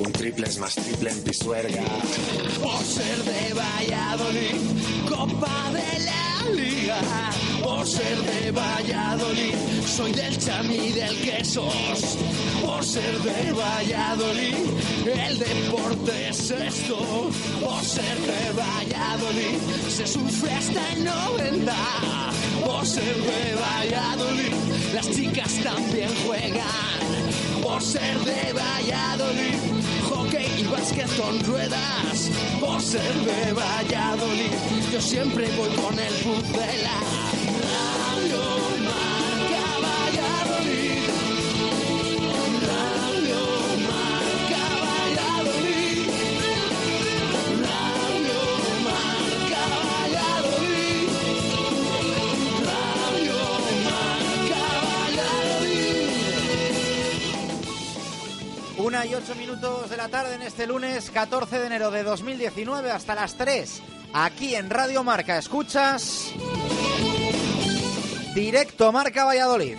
Un triple es más triple en Pisuerga. Por ser de Valladolid, Copa de la Liga. Por ser de Valladolid, soy del chami del quesos. Por ser de Valladolid, el deporte es esto. Por ser de Valladolid, se sufre hasta el 90. Por ser de Valladolid, las chicas también juegan. Por ser de Valladolid, básquet con ruedas. Por ser de Valladolid, yo siempre voy con el Pucela. Una y ocho minutos de la tarde en este lunes 14 de enero de 2019 hasta las 3. Aquí en Radio Marca escuchas. Directo Marca Valladolid.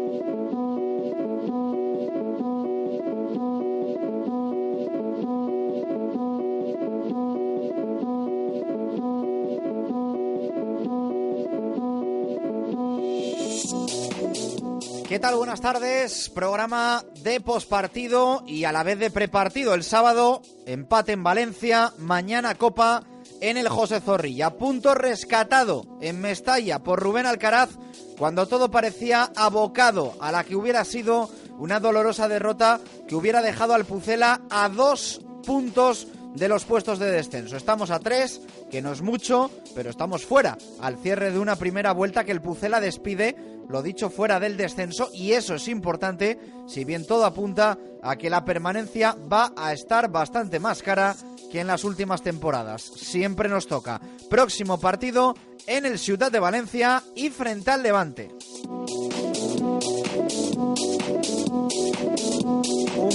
¿Qué tal? Buenas tardes. Programa de pospartido y a la vez de prepartido. El sábado, empate en Valencia. Mañana, Copa en el José Zorrilla. Punto rescatado en Mestalla por Rubén Alcaraz cuando todo parecía abocado a la que hubiera sido una dolorosa derrota que hubiera dejado al Pucela a dos puntos de los puestos de descenso. Estamos a tres, que no es mucho, pero estamos fuera al cierre de una primera vuelta que el Pucela despide lo dicho, fuera del descenso y eso es importante, si bien todo apunta a que la permanencia va a estar bastante más cara que en las últimas temporadas. Siempre nos toca. Próximo partido en el Ciudad de Valencia y frente al Levante.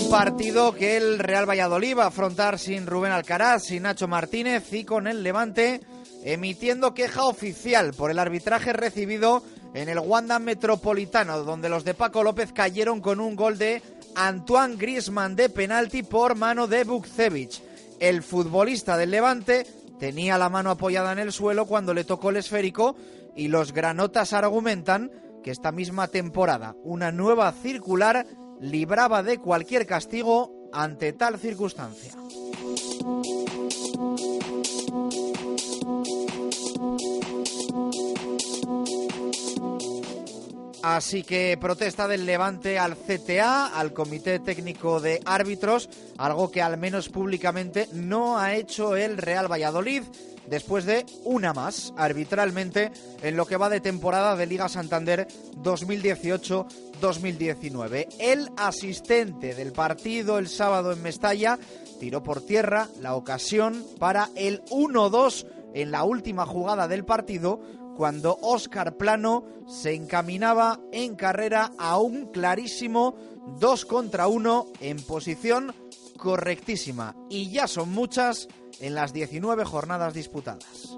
Un partido que el Real Valladolid va a afrontar sin Rubén Alcaraz, sin Nacho Martínez y con el Levante emitiendo queja oficial por el arbitraje recibido en el Wanda Metropolitano, donde los de Paco López cayeron con un gol de Antoine Griezmann de penalti por mano de Bukcevic. El futbolista del Levante tenía la mano apoyada en el suelo cuando le tocó el esférico y los granotas argumentan que esta misma temporada una nueva circular libraba de cualquier castigo ante tal circunstancia. Así que protesta del Levante al CTA, al Comité Técnico de Árbitros, algo que al menos públicamente no ha hecho el Real Valladolid después de una más arbitralmente en lo que va de temporada de Liga Santander 2018-2019. El asistente del partido el sábado en Mestalla tiró por tierra la ocasión para el 1-2 en la última jugada del partido cuando Óscar Plano se encaminaba en carrera a un clarísimo 2 contra 1 en posición correctísima. Y ya son muchas en las 19 jornadas disputadas.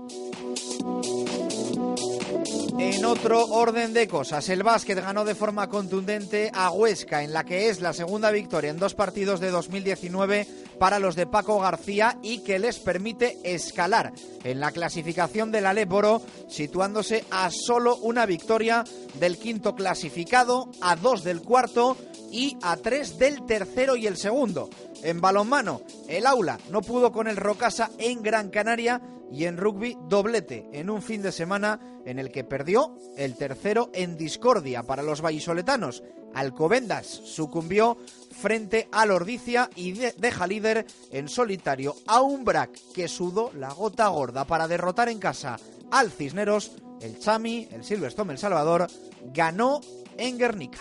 En otro orden de cosas, el básquet ganó de forma contundente a Huesca, en la que es la segunda victoria en dos partidos de 2019 para los de Paco García y que les permite escalar en la clasificación del Aléboro, situándose a solo una victoria del quinto clasificado, a dos del cuarto y a tres del tercero y el segundo. En balonmano, el aula no pudo con el Rocasa en Gran Canaria y en rugby doblete en un fin de semana en el que perdió el tercero en discordia para los vallisoletanos. Alcobendas sucumbió frente al Ordicia y deja líder en solitario a un Brac que sudó la gota gorda para derrotar en casa al Cisneros. El Chami, el Silverstone El Salvador, ganó en Guernica.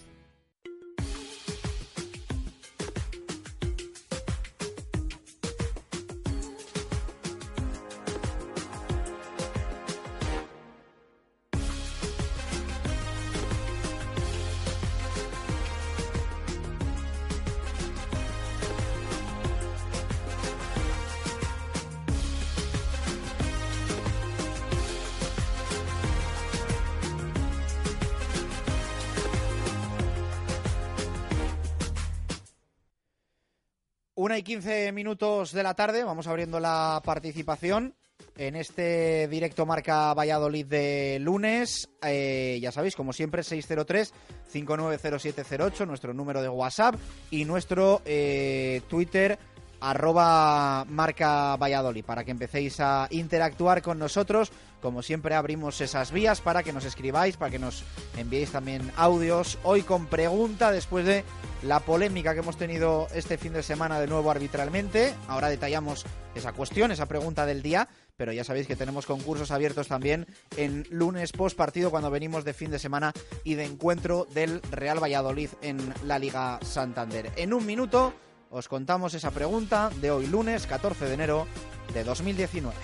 Una y quince minutos de la tarde, vamos abriendo la participación en este directo marca Valladolid de lunes. Eh, ya sabéis, como siempre, 603-590708, nuestro número de WhatsApp y nuestro eh, Twitter arroba marca Valladolid para que empecéis a interactuar con nosotros. Como siempre abrimos esas vías para que nos escribáis, para que nos enviéis también audios. Hoy con pregunta después de la polémica que hemos tenido este fin de semana de nuevo arbitralmente. Ahora detallamos esa cuestión, esa pregunta del día, pero ya sabéis que tenemos concursos abiertos también en lunes post partido cuando venimos de fin de semana y de encuentro del Real Valladolid en la Liga Santander. En un minuto os contamos esa pregunta de hoy lunes 14 de enero de 2019.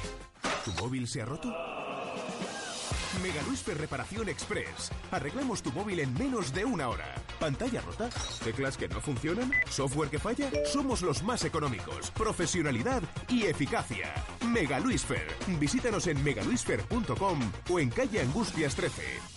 ¿Tu móvil se ha roto? Mega Luisfer Reparación Express. Arreglamos tu móvil en menos de una hora. ¿Pantalla rota? ¿Teclas que no funcionan? ¿Software que falla? Somos los más económicos. Profesionalidad y eficacia. Mega Luisfer. Visítanos en megaluisfer.com o en calle Angustias 13.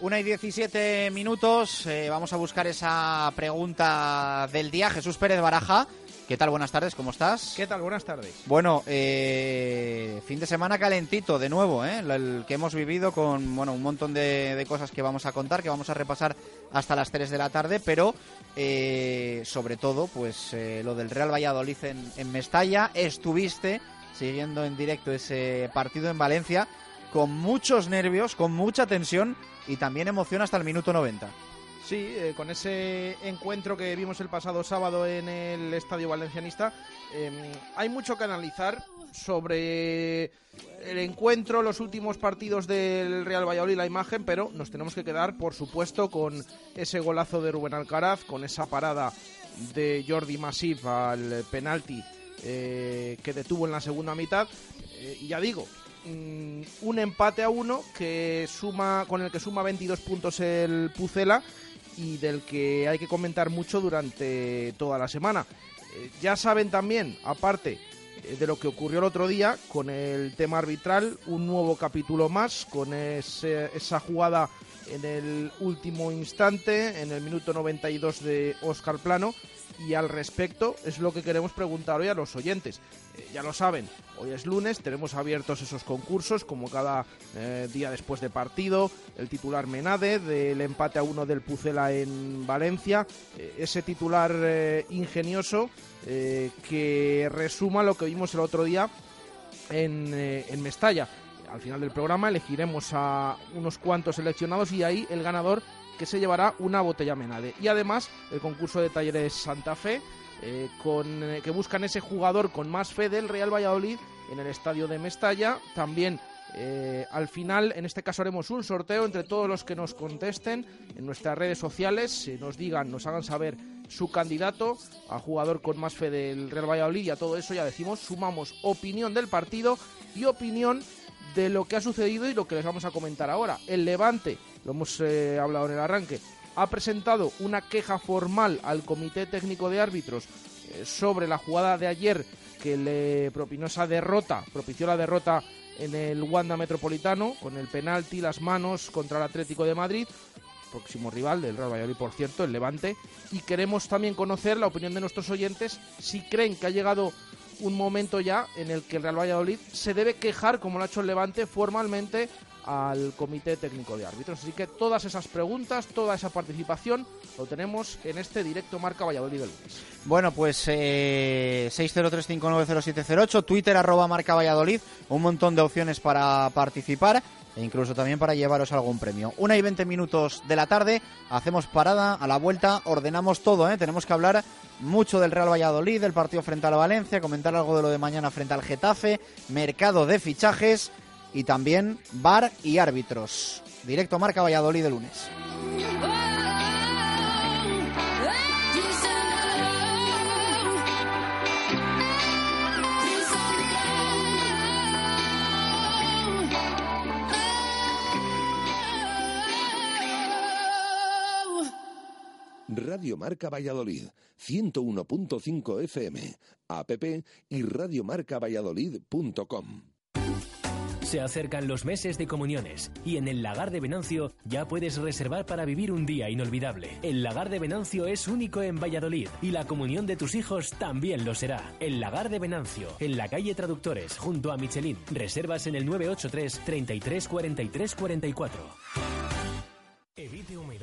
Una y 17 minutos, eh, vamos a buscar esa pregunta del día. Jesús Pérez Baraja, ¿qué tal? Buenas tardes, ¿cómo estás? ¿Qué tal? Buenas tardes. Bueno, eh, fin de semana calentito de nuevo, ¿eh? el, que hemos vivido con bueno un montón de, de cosas que vamos a contar, que vamos a repasar hasta las 3 de la tarde, pero eh, sobre todo, pues eh, lo del Real Valladolid en, en Mestalla. Estuviste siguiendo en directo ese partido en Valencia con muchos nervios, con mucha tensión y también emoción hasta el minuto 90. Sí, eh, con ese encuentro que vimos el pasado sábado en el Estadio Valencianista, eh, hay mucho que analizar sobre el encuentro, los últimos partidos del Real Valladolid, la imagen, pero nos tenemos que quedar, por supuesto, con ese golazo de Rubén Alcaraz, con esa parada de Jordi Masip al penalti eh, que detuvo en la segunda mitad. Eh, y ya digo, mm, un empate a uno que suma con el que suma 22 puntos el Pucela y del que hay que comentar mucho durante toda la semana. Eh, ya saben también, aparte eh, de lo que ocurrió el otro día con el tema arbitral, un nuevo capítulo más con ese- esa jugada en el último instante, en el minuto 92 de Óscar Plano. Y al respecto es lo que queremos preguntar hoy a los oyentes. Eh, ya lo saben, hoy es lunes, tenemos abiertos esos concursos como cada eh, día después de partido. El titular Menade del empate a uno del Pucela en Valencia. eh, ese titular ingenioso que resuma lo que vimos el otro día en Mestalla. Al final del programa elegiremos a unos cuantos seleccionados y ahí el ganador que se llevará una botella Menade. Y además el concurso de talleres Santa Fe, eh, con, eh, que buscan ese jugador con más fe del Real Valladolid en el estadio de Mestalla. También eh, al final, en este caso, haremos un sorteo entre todos los que nos contesten en nuestras redes sociales, nos digan, nos hagan saber su candidato a jugador con más fe del Real Valladolid y a todo eso ya decimos, sumamos opinión del partido y opinión de lo que ha sucedido y lo que les vamos a comentar ahora. El Levante, lo hemos eh, hablado en el arranque, ha presentado una queja formal al Comité Técnico de Árbitros eh, sobre la jugada de ayer que le propinó esa derrota, propició la derrota en el Wanda Metropolitano con el penalti, las manos contra el Atlético de Madrid, próximo rival del Real Valladolid, por cierto, el Levante, y queremos también conocer la opinión de nuestros oyentes si creen que ha llegado un momento ya en el que el Real Valladolid se debe quejar, como lo ha hecho el Levante, formalmente al Comité Técnico de Árbitros. Así que todas esas preguntas, toda esa participación lo tenemos en este directo Marca Valladolid del lunes. Bueno, pues eh, 603590708, Twitter arroba marca Valladolid, un montón de opciones para participar e incluso también para llevaros algún premio. Una y 20 minutos de la tarde, hacemos parada, a la vuelta ordenamos todo, ¿eh? tenemos que hablar mucho del Real Valladolid, del partido frente al Valencia, comentar algo de lo de mañana frente al Getafe, mercado de fichajes y también bar y árbitros. Directo Marca Valladolid de lunes. Radio Marca Valladolid, 101.5 FM, app y radiomarcavalladolid.com. Se acercan los meses de comuniones y en el Lagar de Venancio ya puedes reservar para vivir un día inolvidable. El Lagar de Venancio es único en Valladolid y la comunión de tus hijos también lo será. El Lagar de Venancio, en la calle Traductores, junto a Michelin. Reservas en el 983 33 43 44.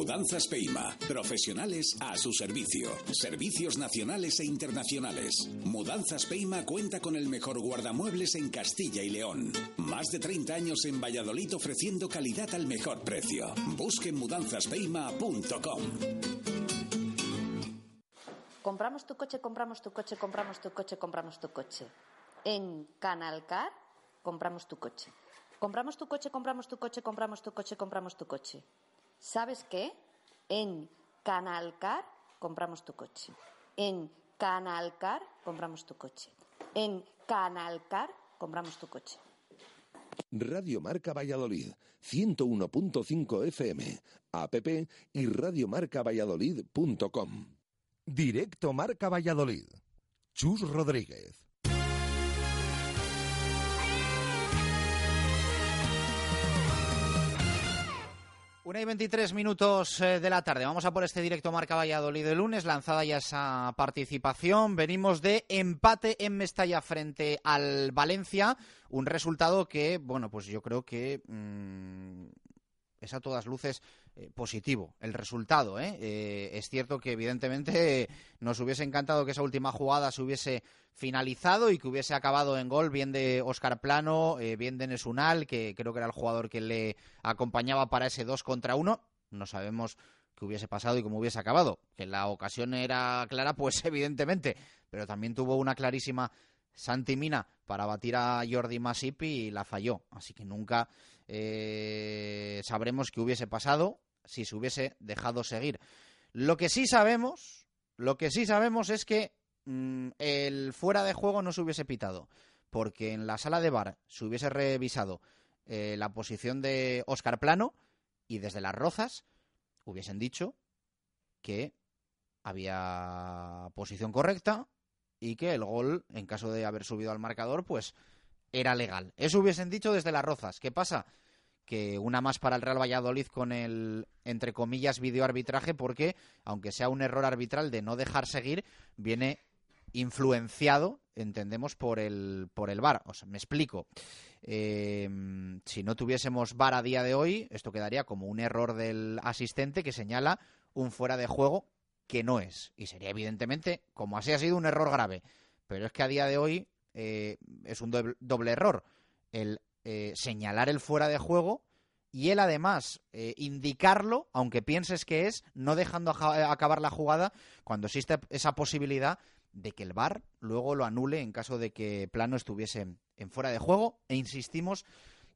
Mudanzas Peima. Profesionales a su servicio. Servicios nacionales e internacionales. Mudanzas Peima cuenta con el mejor guardamuebles en Castilla y León. Más de 30 años en Valladolid ofreciendo calidad al mejor precio. Busque mudanzaspeima.com. Compramos tu coche, compramos tu coche, compramos tu coche, compramos tu coche. En Canalcar compramos tu coche. Compramos tu coche, compramos tu coche, compramos tu coche, compramos tu coche. ¿Sabes qué? En Canalcar compramos tu coche. En Canalcar compramos tu coche. En Canalcar compramos tu coche. Radio Marca Valladolid, 101.5 FM, app y radiomarcavalladolid.com. Directo Marca Valladolid. Chus Rodríguez. Una y 23 minutos eh, de la tarde. Vamos a por este directo Marca Valladolid de lunes, lanzada ya esa participación. Venimos de empate en Mestalla frente al Valencia. Un resultado que, bueno, pues yo creo que mm, es a todas luces eh, positivo el resultado. ¿eh? Eh, es cierto que evidentemente nos hubiese encantado que esa última jugada se hubiese finalizado y que hubiese acabado en gol bien de Oscar Plano, bien de Nesunal, que creo que era el jugador que le acompañaba para ese 2 contra 1. No sabemos qué hubiese pasado y cómo hubiese acabado. Que la ocasión era clara, pues evidentemente, pero también tuvo una clarísima Santi Mina para batir a Jordi Masip y la falló. Así que nunca sabremos qué hubiese pasado si se hubiese dejado seguir. Lo que sí sabemos, lo que sí sabemos es que mm, el fuera de juego no se hubiese pitado, porque en la sala de bar se hubiese revisado eh, la posición de Oscar Plano y desde las rozas hubiesen dicho que había posición correcta y que el gol, en caso de haber subido al marcador, pues era legal. Eso hubiesen dicho desde las rozas. ¿Qué pasa? que una más para el Real Valladolid con el, entre comillas, videoarbitraje, porque, aunque sea un error arbitral de no dejar seguir, viene influenciado, entendemos, por el, por el VAR. Me explico. Em, si no tuviésemos VAR a día de hoy, esto quedaría como un error del asistente que señala un fuera de juego que no es. Y sería, evidentemente, como así ha sido, un error grave. Pero es que a día de hoy eh, es un doble, error. El eh, señalar el fuera de juego y él además eh, indicarlo, aunque pienses que es, no dejando eh, acabar la jugada cuando existe esa posibilidad de que el VAR luego lo anule en caso de que Plano estuviese en fuera de juego e insistimos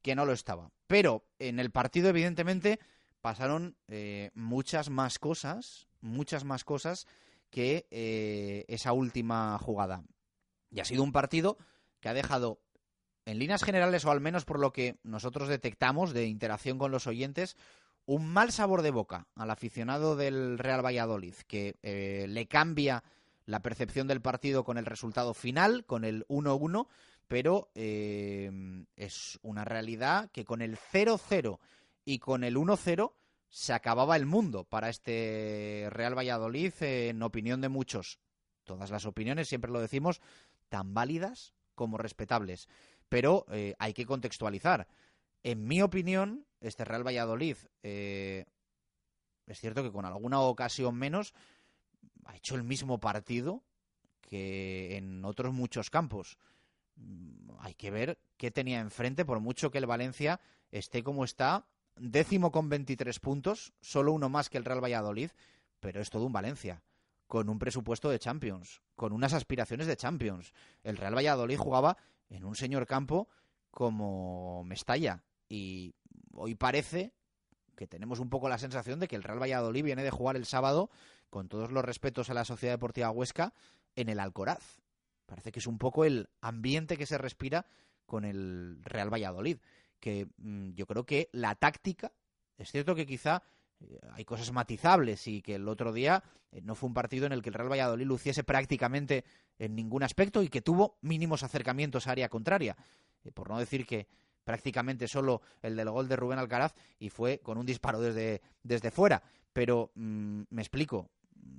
que no lo estaba. Pero en el partido evidentemente pasaron muchas más cosas, muchas más cosas que esa última jugada. Y ha sido un partido que ha dejado en líneas generales, o al menos por lo que nosotros detectamos de interacción con los oyentes, un mal sabor de boca al aficionado del Real Valladolid, que eh, le cambia la percepción del partido con el resultado final, con el 1-1, pero eh, es una realidad que con el 0-0 y con el 1-0 se acababa el mundo para este Real Valladolid, en opinión de muchos. Todas las opiniones, siempre lo decimos, tan válidas como respetables pero eh, hay que contextualizar. En mi opinión, este Real Valladolid, eh, es cierto que con alguna ocasión menos, ha hecho el mismo partido que en otros muchos campos. Mm, hay que ver qué tenía enfrente, por mucho que el Valencia esté como está décimo con 23 puntos, solo uno más que el Real Valladolid, pero es todo un Valencia, con un presupuesto de Champions, con unas aspiraciones de Champions. El Real Valladolid jugaba en un señor campo como Mestalla y hoy parece que tenemos un poco la sensación de que el Real Valladolid viene de jugar el sábado, con todos los respetos a la Sociedad Deportiva Huesca, en el Alcoraz. Parece que es un poco el ambiente que se respira con el Real Valladolid. Que mm, yo creo que la táctica, es cierto que quizá hay cosas matizables y que el otro día eh, no fue un partido en el que el Real Valladolid luciese prácticamente en ningún aspecto y que tuvo mínimos acercamientos a área contraria. Eh, por no decir que prácticamente solo el del gol de Rubén Alcaraz y fue con un disparo desde, desde fuera. Pero mm, me explico,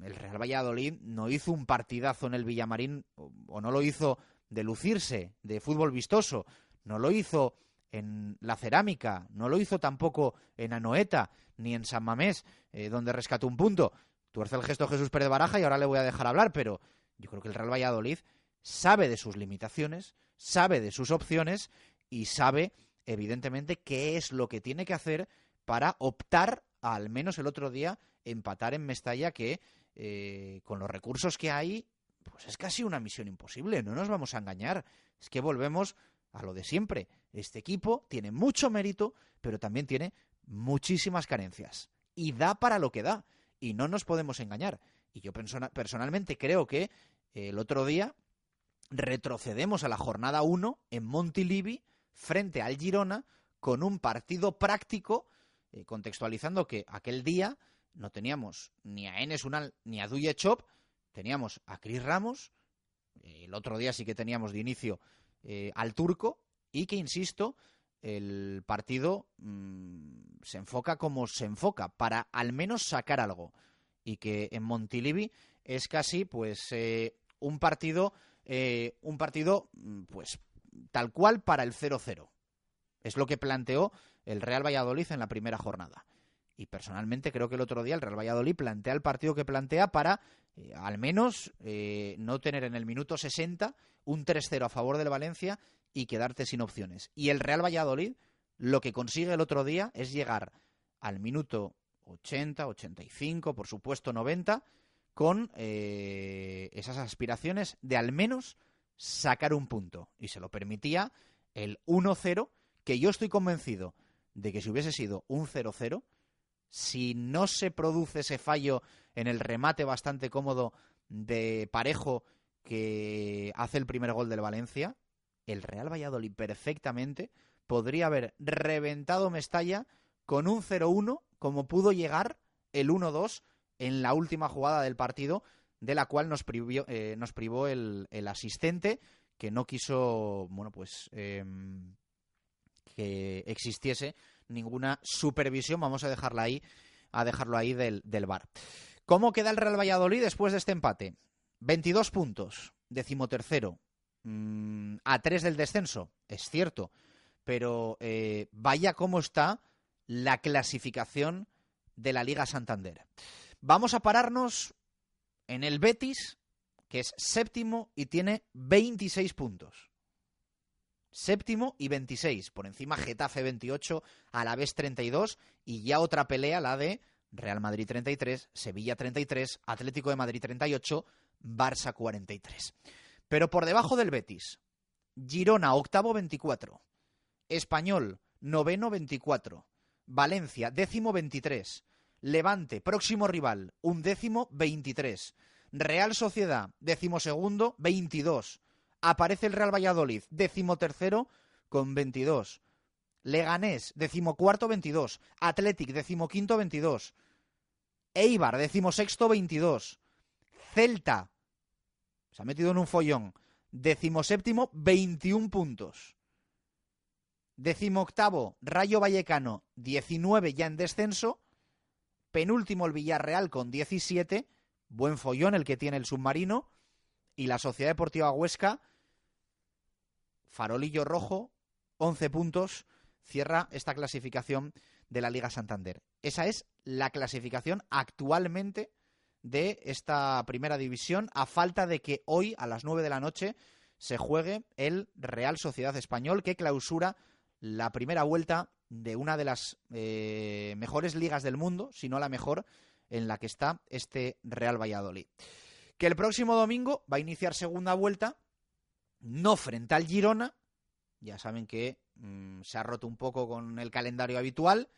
el Real Valladolid no hizo un partidazo en el Villamarín o, no lo hizo de lucirse, de fútbol vistoso, no lo hizo en la cerámica, no lo hizo tampoco en Anoeta ni en San Mamés, eh, donde rescató un punto. Tuerce el gesto Jesús Pérez Baraja y ahora le voy a dejar hablar, pero yo creo que el Real Valladolid sabe de sus limitaciones, sabe de sus opciones y sabe, evidentemente, qué es lo que tiene que hacer para optar, al menos el otro día, empatar en Mestalla, que eh, con los recursos que hay, pues es casi una misión imposible, no nos vamos a engañar. Es que volvemos a lo de siempre. Este equipo tiene mucho mérito, pero también tiene muchísimas carencias. Y da para lo que da. Y no nos podemos engañar. Y yo personalmente creo que el otro día retrocedemos a la jornada 1 en Montilivi frente al Girona con un partido práctico, eh, contextualizando que aquel día no teníamos ni a Enes Unal ni a Duye Chop, teníamos a Cris Ramos, el otro día sí que teníamos de inicio eh, al turco, y que, insisto, el partido mm, se enfoca como se enfoca, para al menos sacar algo. Y que en Montilivi es casi pues eh, un partido, un partido mm, pues tal cual para el 0-0. Es lo que planteó el Real Valladolid en la primera jornada. Y personalmente creo que el otro día el Real Valladolid plantea el partido que plantea para eh, al menos eh, no tener en el minuto 60 un 3-0 a favor del Valencia y quedarte sin opciones. Y el Real Valladolid lo que consigue el otro día es llegar al minuto 80, 85, por supuesto 90, con eh, esas aspiraciones de al menos sacar un punto. Y se lo permitía el 1-0, que yo estoy convencido de que si hubiese sido un 0-0, si no se produce ese fallo en el remate bastante cómodo de Parejo que hace el primer gol del Valencia, el Real Valladolid perfectamente podría haber reventado Mestalla con un 0-1 como pudo llegar el 1-2 en la última jugada del partido de la cual nos, eh, nos privó el, asistente que no quiso, bueno, pues em, que existiese ninguna supervisión. Vamos a dejarla ahí, a dejarlo ahí del, del bar. ¿Cómo queda el Real Valladolid después de este empate? 22 puntos, decimotercero, mm, a tres del descenso, es cierto, pero eh, vaya cómo está la clasificación de la Liga Santander. Vamos a pararnos en el Betis, que es séptimo y tiene 26 puntos. Séptimo y 26. Por encima Getafe 28, Alavés 32 y ya otra pelea, la de Real Madrid 33, Sevilla 33, Atlético de Madrid 38, Barça 43. Pero por debajo del Betis, Girona octavo 24, Español noveno 24, Valencia décimo 23, Levante, próximo rival, un décimo 23. Real Sociedad, décimo segundo, 22. Aparece el Real Valladolid, décimo tercero, con 22. Leganés, decimocuarto, 22. Athletic, decimoquinto, 22. Eibar, decimosexto, 22. Celta, se ha metido en un follón, decimoséptimo, 21 puntos. Decimoctavo, Rayo Vallecano, 19 ya en descenso penúltimo el Villarreal con 17, buen follón el que tiene el submarino, y la Sociedad Deportiva Huesca, farolillo rojo, 11 puntos, cierra esta clasificación de la Liga Santander. Esa es la clasificación actualmente de esta primera división, a falta de que hoy a las 9 de la noche se juegue el Real Sociedad Español que clausura la primera vuelta de una de las eh, mejores ligas del mundo, si no la mejor, en la que está este Real Valladolid. Que el próximo domingo va a iniciar segunda vuelta, no frente al Girona, ya saben que mm, se ha roto un poco con el calendario habitual,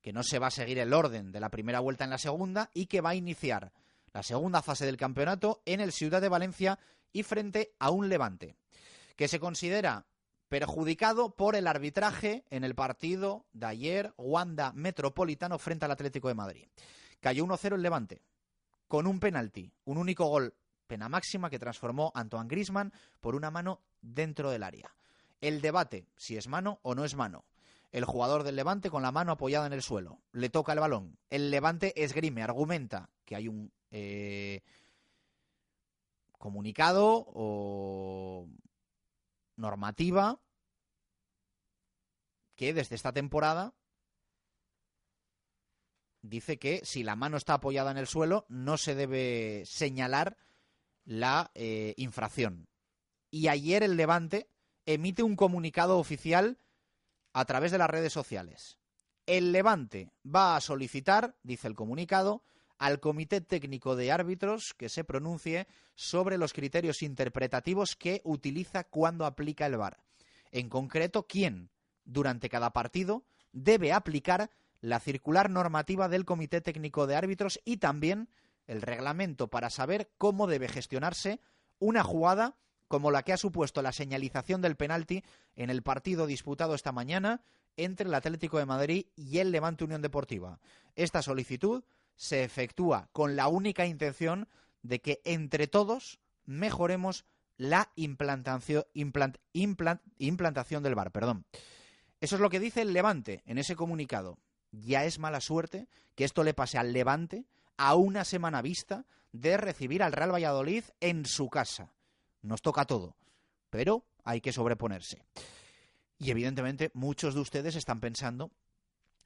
que no se va a seguir el orden de la primera vuelta en la segunda y que va a iniciar la segunda fase del campeonato en el Ciudad de Valencia y frente a un Levante, que se considera perjudicado por el arbitraje en el partido de ayer Wanda Metropolitano frente al Atlético de Madrid. Cayó 1-0 el Levante, con un penalti, un único gol, pena máxima que transformó Antoine Grisman por una mano dentro del área. El debate, si es mano o no es mano. El jugador del Levante con la mano apoyada en el suelo. Le toca el balón. El Levante esgrime, argumenta que hay un eh, comunicado o normativa que desde esta temporada dice que si la mano está apoyada en el suelo no se debe señalar la eh, infracción. Y ayer el Levante emite un comunicado oficial a través de las redes sociales. El Levante va a solicitar, dice el comunicado, al Comité Técnico de Árbitros que se pronuncie sobre los criterios interpretativos que utiliza cuando aplica el VAR. En concreto, quién, durante cada partido, debe aplicar la circular normativa del Comité Técnico de Árbitros y también el reglamento para saber cómo debe gestionarse una jugada como la que ha supuesto la señalización del penalti en el partido disputado esta mañana entre el Atlético de Madrid y el Levante Unión Deportiva. Esta solicitud se efectúa con la única intención de que entre todos mejoremos la implantación, implantación del VAR. Perdón. Eso es lo que dice el Levante en ese comunicado. Ya es mala suerte que esto le pase al Levante a una semana vista de recibir al Real Valladolid en su casa. Nos toca todo, pero hay que sobreponerse. Y evidentemente muchos de ustedes están pensando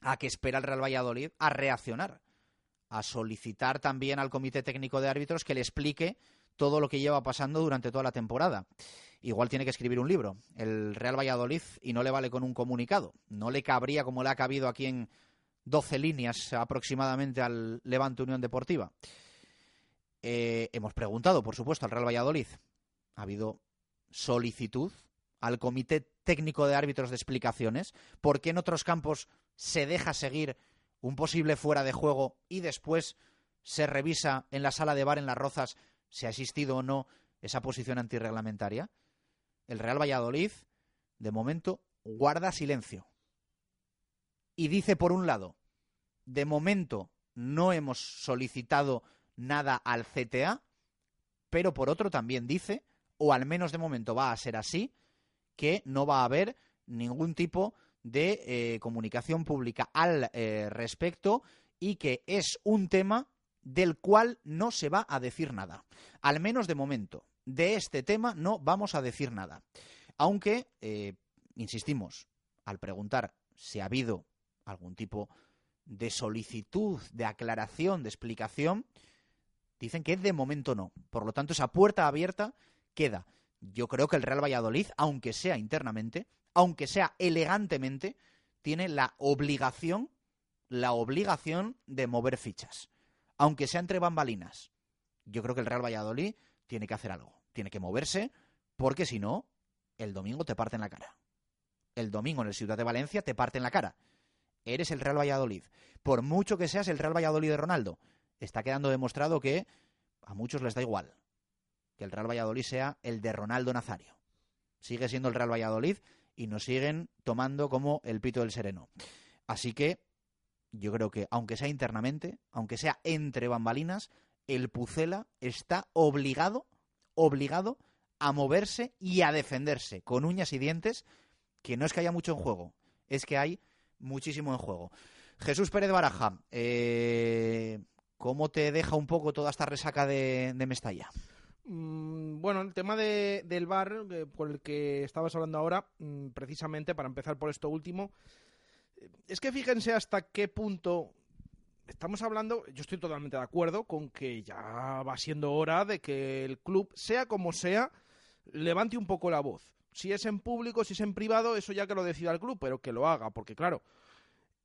a qué espera el Real Valladolid a reaccionar a solicitar también al Comité Técnico de Árbitros que le explique todo lo que lleva pasando durante toda la temporada. Igual tiene que escribir un libro, el Real Valladolid, y no le vale con un comunicado. No le cabría como le ha cabido aquí en 12 líneas aproximadamente al Levante Unión Deportiva. Eh, hemos preguntado, por supuesto, al Real Valladolid. Ha habido solicitud al Comité Técnico de Árbitros de explicaciones. ¿Por qué en otros campos se deja seguir un posible fuera de juego y después se revisa en la sala de bar en Las Rozas si ha existido o no esa posición antirreglamentaria. El Real Valladolid, de momento, guarda silencio. Y dice, por un lado, de momento no hemos solicitado nada al CTA, pero por otro también dice, o al menos de momento va a ser así, que no va a haber ningún tipo de eh, comunicación pública al eh, respecto y que es un tema del cual no se va a decir nada. Al menos de momento. De este tema no vamos a decir nada. Aunque, eh, insistimos, al preguntar si ha habido algún tipo de solicitud, de aclaración, de explicación, dicen que de momento no. Por lo tanto, esa puerta abierta queda. Yo creo que el Real Valladolid, aunque sea internamente, aunque sea elegantemente, tiene la obligación, la obligación de mover fichas, aunque sea entre bambalinas. Yo creo que el Real Valladolid tiene que hacer algo, tiene que moverse, porque si no, el domingo te parte en la cara. El domingo en el Ciudad de Valencia te parte en la cara. Eres el Real Valladolid. Por mucho que seas el Real Valladolid de Ronaldo, está quedando demostrado que a muchos les da igual que el Real Valladolid sea el de Ronaldo Nazario. Sigue siendo el Real Valladolid y nos siguen tomando como el pito del sereno. Así que yo creo que, aunque sea internamente, aunque sea entre bambalinas, el Pucela está obligado, obligado a moverse y a defenderse con uñas y dientes, que no es que haya mucho en juego, es que hay muchísimo en juego. Jesús Pérez Baraja, eh, ¿cómo te deja un poco toda esta resaca de, Mestalla? Mm, bueno, el tema de, del bar, eh, por el que estabas hablando ahora, mm, precisamente para empezar por esto último, es que fíjense hasta qué punto estamos hablando, yo estoy totalmente de acuerdo con que ya va siendo hora de que el club, sea como sea, levante un poco la voz. Si es en público, si es en privado, eso ya que lo decida el club, pero que lo haga, porque claro,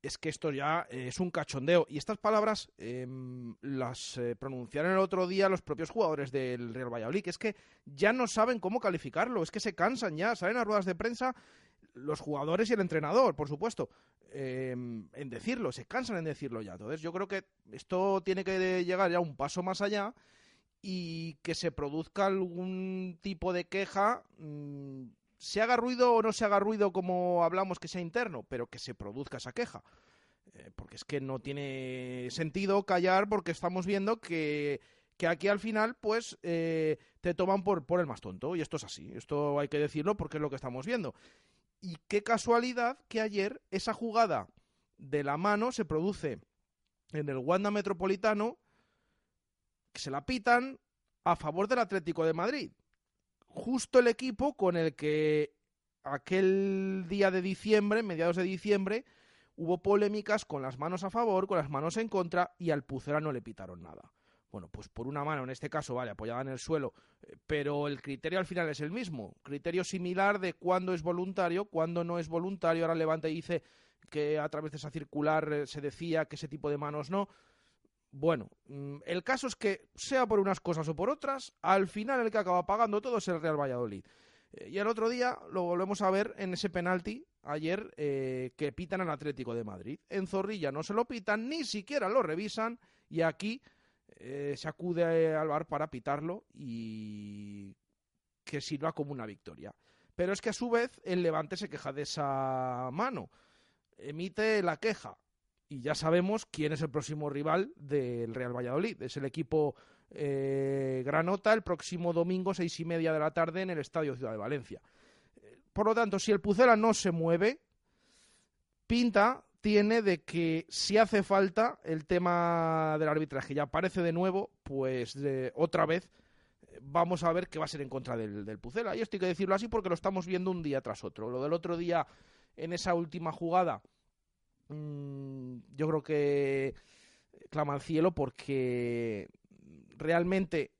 es que esto ya eh, es un cachondeo. Y estas palabras em, las eh, pronunciaron el otro día los propios jugadores del Real Valladolid, es que ya no saben cómo calificarlo, es que se cansan ya, salen a ruedas de prensa los jugadores y el entrenador, por supuesto, em, en decirlo, se cansan en decirlo ya. Entonces yo creo que esto tiene que llegar ya un paso más allá y que se produzca algún tipo de queja. Mm, se haga ruido o no se haga ruido como hablamos que sea interno, pero que se produzca esa queja. Eh, porque es que no tiene sentido callar porque estamos viendo que, que aquí al final pues eh, te toman por, por el más tonto y esto es así, esto hay que decirlo porque es lo que estamos viendo. Y qué casualidad que ayer esa jugada de la mano se produce en el Wanda Metropolitano, se la pitan a favor del Atlético de Madrid justo el equipo con el que aquel día de diciembre, mediados de diciembre, hubo polémicas con las manos a favor, con las manos en contra y al Pucera no le pitaron nada. Bueno, pues por una mano, en este caso, vale, apoyada en el suelo, eh, pero el criterio al final es el mismo. Criterio similar de cuándo es voluntario, cuándo no es voluntario. Ahora levanta y dice que a través de esa circular eh, se decía que ese tipo de manos no. Bueno, mm, el caso es que, sea por unas cosas o por otras, al final el que acaba pagando todo es el Real Valladolid. Eh, y el otro día lo volvemos a ver en ese penalti, ayer, eh, que pitan al Atlético de Madrid. En Zorrilla no se lo pitan, ni siquiera lo revisan, y aquí eh, se acude al bar para pitarlo y que sirva como una victoria. Pero es que a su vez el Levante se queja de esa mano, emite la queja y ya sabemos quién es el próximo rival del Real Valladolid. Es el equipo eh, Granota el próximo domingo, seis y media de la tarde, en el Estadio Ciudad de Valencia. Por lo tanto, si el Pucela no se mueve, pinta tiene de que si hace falta el tema del arbitraje ya aparece de nuevo, pues otra vez vamos a ver qué va a ser en contra del, del Pucela. Y esto hay que decirlo así porque lo estamos viendo un día tras otro. Lo del otro día, en esa última jugada, Mm, yo creo que clama al cielo porque realmente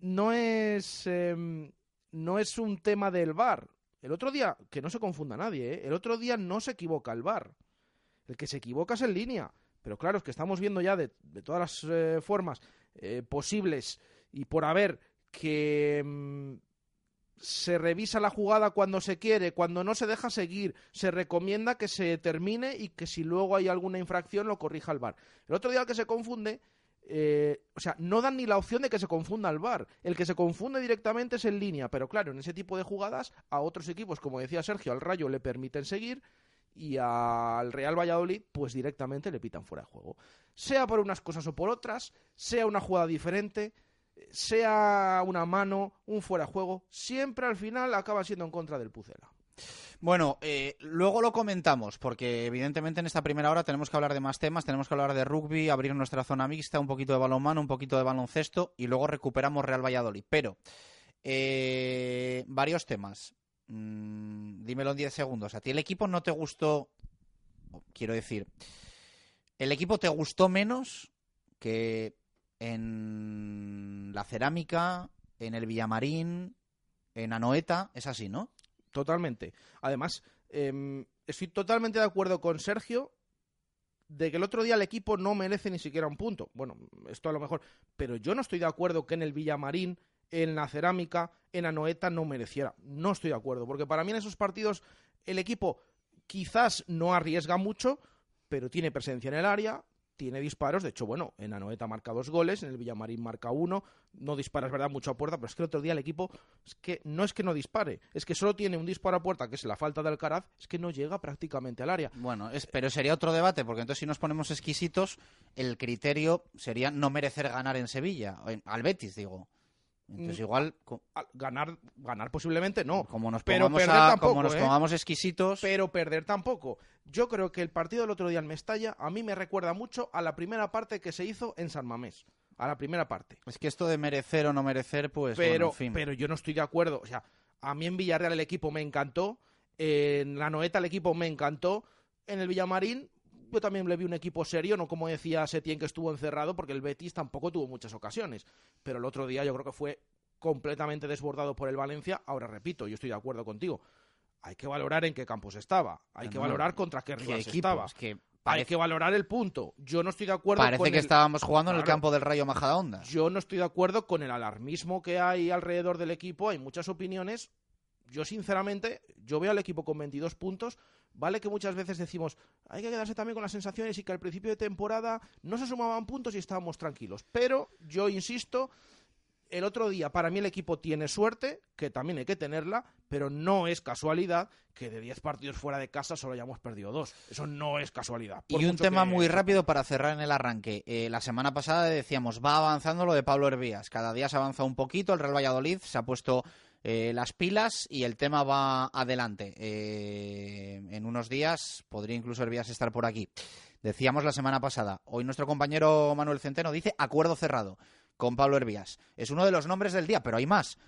no es em, no es un tema del bar. El otro día, que no se confunda nadie, ¿eh? el otro día no se equivoca el bar. El que se equivoca es en línea. Pero claro, es que estamos viendo ya de, todas las eh, formas eh, posibles y por haber que em, se revisa la jugada cuando se quiere, cuando no se deja seguir, se recomienda que se termine y que si luego hay alguna infracción lo corrija el VAR. El otro día el que se confunde, eh, o sea, no dan ni la opción de que se confunda el VAR. El que se confunde directamente es en línea, pero claro, en ese tipo de jugadas a otros equipos, como decía Sergio, al Rayo le permiten seguir y al Real Valladolid pues directamente le pitan fuera de juego. Sea por unas cosas o por otras, sea una jugada diferente, sea una mano, un fuera juego, siempre al final acaba siendo en contra del Pucela. Bueno, eh, luego lo comentamos, porque evidentemente en esta primera hora tenemos que hablar de más temas, tenemos que hablar de rugby, abrir nuestra zona mixta, un poquito de balonmano, un poquito de baloncesto y luego recuperamos Real Valladolid. Pero, eh, varios temas. Mm, dímelo en 10 segundos. ¿A ti el equipo no te gustó? Quiero decir, ¿el equipo te gustó menos que en la cerámica, en el Villamarín, en Anoeta, es así, ¿no? Totalmente. Además, em, estoy totalmente de acuerdo con Sergio de que el otro día el equipo no merece ni siquiera un punto. Bueno, esto a lo mejor, pero yo no estoy de acuerdo que en el Villamarín, en la cerámica, en Anoeta no mereciera. No estoy de acuerdo, porque para mí en esos partidos el equipo quizás no arriesga mucho, pero tiene presencia en el área, tiene disparos. De hecho, bueno, en Anoeta marca dos goles, en el Villamarín marca uno. No dispara, es verdad, mucho a puerta, pero es que el otro día el equipo es que no es que no dispare, es que solo tiene un disparo a puerta, que es la falta de Alcaraz, es que no llega prácticamente al área. Bueno, es, pero sería otro debate, porque entonces si nos ponemos exquisitos, el criterio sería no merecer ganar en Sevilla, al Betis, digo. Entonces mm, igual ganar ganar posiblemente no, como nos pero perder tampoco, como nos ¿eh? pongamos exquisitos, pero perder tampoco. Yo creo que el partido del otro día en Mestalla a mí me recuerda mucho a la primera parte que se hizo en San Mamés, a la primera parte. Es que esto de merecer o no merecer, pues pero en fin. pero yo no estoy de acuerdo, o sea, a mí en Villarreal el equipo me encantó, en la Noeta el equipo me encantó, en el Villamarín yo también le vi un equipo serio, no como decía Setién que estuvo encerrado, porque el Betis tampoco tuvo muchas ocasiones. Pero el otro día yo creo que fue completamente desbordado por el Valencia. Ahora repito, yo estoy de acuerdo contigo. Hay que valorar en qué campos estaba. Hay que No, valorar contra qué ¿Qué rivales estaba. Que Hay parece, que valorar el punto. Yo no estoy de acuerdo parece con que el- estábamos jugando en el campo del Rayo Majadahonda. Yo no estoy de acuerdo con el alarmismo que hay alrededor del equipo. Hay muchas opiniones. Yo, sinceramente, yo veo al equipo con 22 puntos. Vale que muchas veces decimos, hay que quedarse también con las sensaciones y que al principio de temporada no se sumaban puntos y estábamos tranquilos. Pero yo insisto, el otro día para mí el equipo tiene suerte, que también hay que tenerla, pero no es casualidad que de 10 partidos fuera de casa solo hayamos perdido dos. Eso no es casualidad. Y un tema que- muy rápido para cerrar en el arranque. Eh, la semana pasada decíamos, va avanzando lo de Pablo Hervías. Cada día se avanza un poquito. El Real Valladolid se ha puesto eh, las pilas y el tema va adelante. Eh, en unos días podría incluso Hervías estar por aquí. Decíamos la semana pasada. Hoy nuestro compañero Manuel Centeno dice acuerdo cerrado con Pablo Hervías. Es uno de los nombres del día, pero hay más.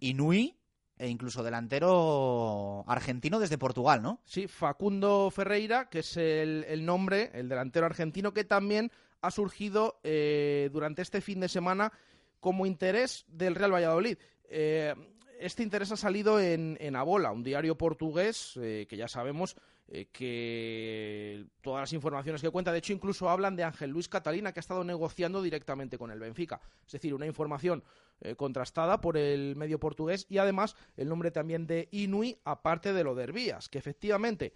Inui e incluso delantero argentino desde Portugal, ¿no? Sí, Facundo Ferreira, que es el, nombre, el delantero argentino, que también ha surgido eh, durante este fin de semana como interés del Real Valladolid. Eh, este interés ha salido en, en Abola, un diario portugués eh, que ya sabemos eh, que todas las informaciones que cuenta, de hecho incluso hablan de Ángel Luis Catalina, que ha estado negociando directamente con el Benfica. Es decir, una información eh, contrastada por el medio portugués y además el nombre también de Inui, aparte de lo de Hervías, que efectivamente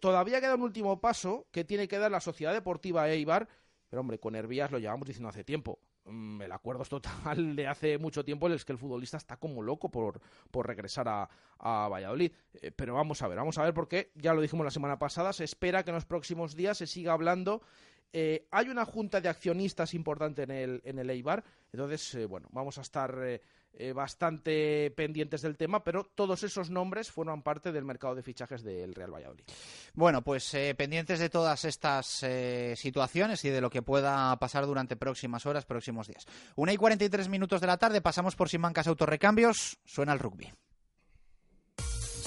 todavía queda un último paso que tiene que dar la Sociedad Deportiva Eibar, pero hombre, con Hervías lo llevamos diciendo hace tiempo. Mm, El acuerdo es total de hace mucho tiempo en el que el futbolista está como loco por, por regresar a, a Valladolid. Eh, pero vamos a ver, vamos a ver porque ya lo dijimos la semana pasada, se espera que en los próximos días se siga hablando. Eh, hay una junta de accionistas importante en el, en el Eibar, entonces, eh, bueno, vamos a estar eh, bastante pendientes del tema, pero todos esos nombres forman parte del mercado de fichajes del Real Valladolid. Bueno, pues eh, pendientes de todas estas eh, situaciones y de lo que pueda pasar durante próximas horas, próximos días. Una y 43 minutos de la tarde, pasamos por Simancas Autorrecambios, suena el rugby.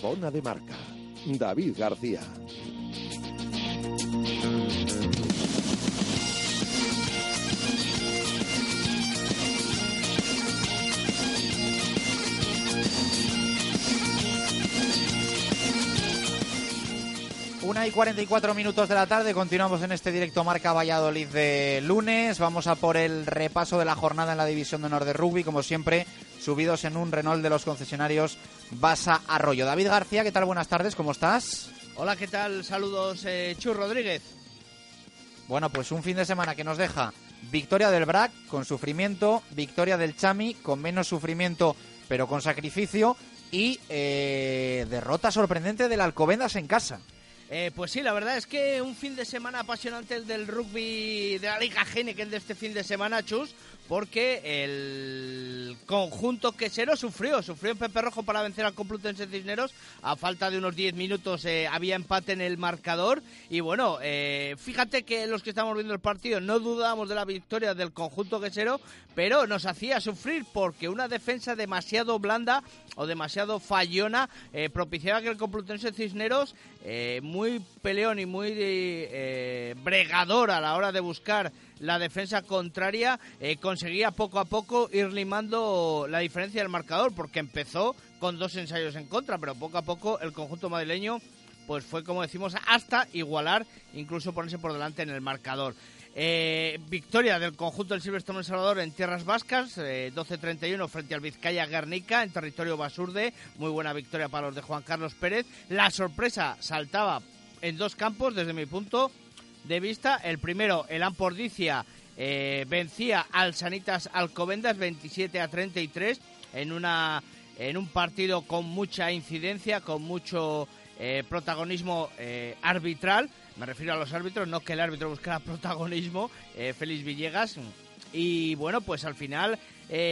Zona de marca. David García. Una y 44 minutos de la tarde, continuamos en este directo Marca Valladolid de lunes. Vamos a por el repaso de la jornada en la División de Honor de Rugby, como siempre, subidos en un Renault de los concesionarios Basa Arroyo. David García, ¿qué tal? Buenas tardes, ¿cómo estás? Hola, ¿qué tal? Saludos, eh, Chus Rodríguez. Bueno, pues un fin de semana que nos deja victoria del BRAC con sufrimiento, victoria del Chami con menos sufrimiento pero con sacrificio y eh, derrota sorprendente del Alcobendas en casa. Eh, pues sí, la verdad es que un fin de semana apasionante el del rugby de la Liga Heineken de este fin de semana, Chus, porque el conjunto quesero sufrió, sufrió en Pepe Rojo para vencer al Complutense Cisneros, a falta de unos 10 minutos eh, había empate en el marcador y bueno, eh, fíjate que los que estamos viendo el partido no dudamos de la victoria del conjunto quesero, pero nos hacía sufrir porque una defensa demasiado blanda o demasiado fallona eh, propiciaba que el Complutense Cisneros muy peleón y muy bregador a la hora de buscar la defensa contraria, eh, conseguía poco a poco ir limando la diferencia del marcador, porque empezó con dos ensayos en contra, pero poco a poco el conjunto madrileño pues fue, como decimos, hasta igualar, incluso ponerse por delante en el marcador. Eh, victoria del conjunto del Silverstone El Salvador en tierras vascas, eh, 12-31 frente al Vizcaya Guernica en territorio basurde. Muy buena victoria para los de Juan Carlos Pérez. La sorpresa saltaba en dos campos desde mi punto de vista. El primero, el Ampordicia eh, vencía al Sanitas Alcobendas 27 a 33 en, una, en un partido con mucha incidencia, con mucho eh, protagonismo eh, arbitral. Me refiero a los árbitros, no que el árbitro buscara protagonismo. Félix Villegas. y bueno, pues al final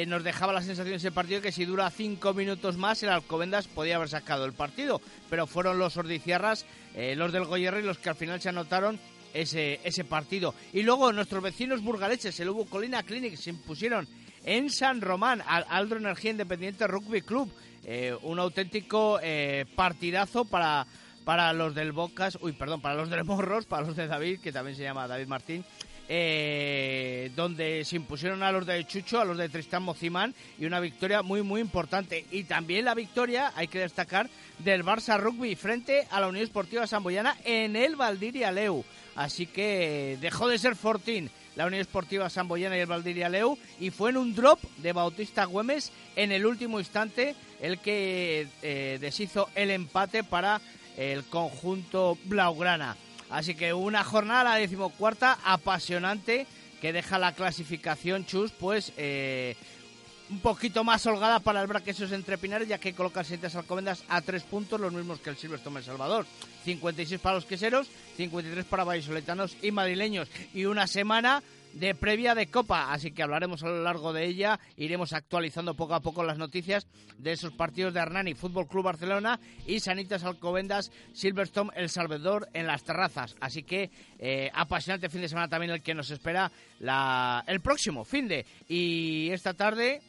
nos dejaba la sensación ese partido que si dura cinco minutos más el Alcobendas podía haber sacado el partido, pero fueron los Ordiciarras, eh, los del Goyerri, los que al final se anotaron ese, ese partido. Y luego nuestros vecinos burgaleses, el Hubo Colina Clinic, se impusieron en San Román al Aldro Energía Independiente Rugby Club. Eh, un auténtico eh, partidazo para, para los del Bocas, uy, perdón, para los del Morros, para los de David, que también se llama David Martín, eh, donde se impusieron a los de Chucho, a los de Tristán Mocimán, y una victoria muy, muy importante. Y también la victoria, hay que destacar, del Barça Rugby frente a la Unión Esportiva Samboyana en el Valdiria Leu. Así que dejó de ser Fortín la Unión Esportiva Samboyana y el Valdiria Leu y fue en un drop de Bautista Güemes en el último instante el que eh, deshizo el empate para el conjunto Blaugrana. Así que una jornada, la decimocuarta, apasionante, que deja la clasificación Chus, pues eh, un poquito más holgada para el Braquesos entre Pinares, ya que coloca siete Alcobendas a tres puntos, los mismos que el Silverstone El Salvador. 56 para los queseros, 53 para vallisoletanos y madrileños. Y una semana de previa de Copa, así que hablaremos a lo largo de ella, iremos actualizando poco a poco las noticias de esos partidos de Hernani, Fútbol Club Barcelona y Sanitas Alcobendas, Silverstone, El Salvador en las terrazas. Así que eh, apasionante fin de semana también el que nos espera la, el próximo fin de. Y esta tarde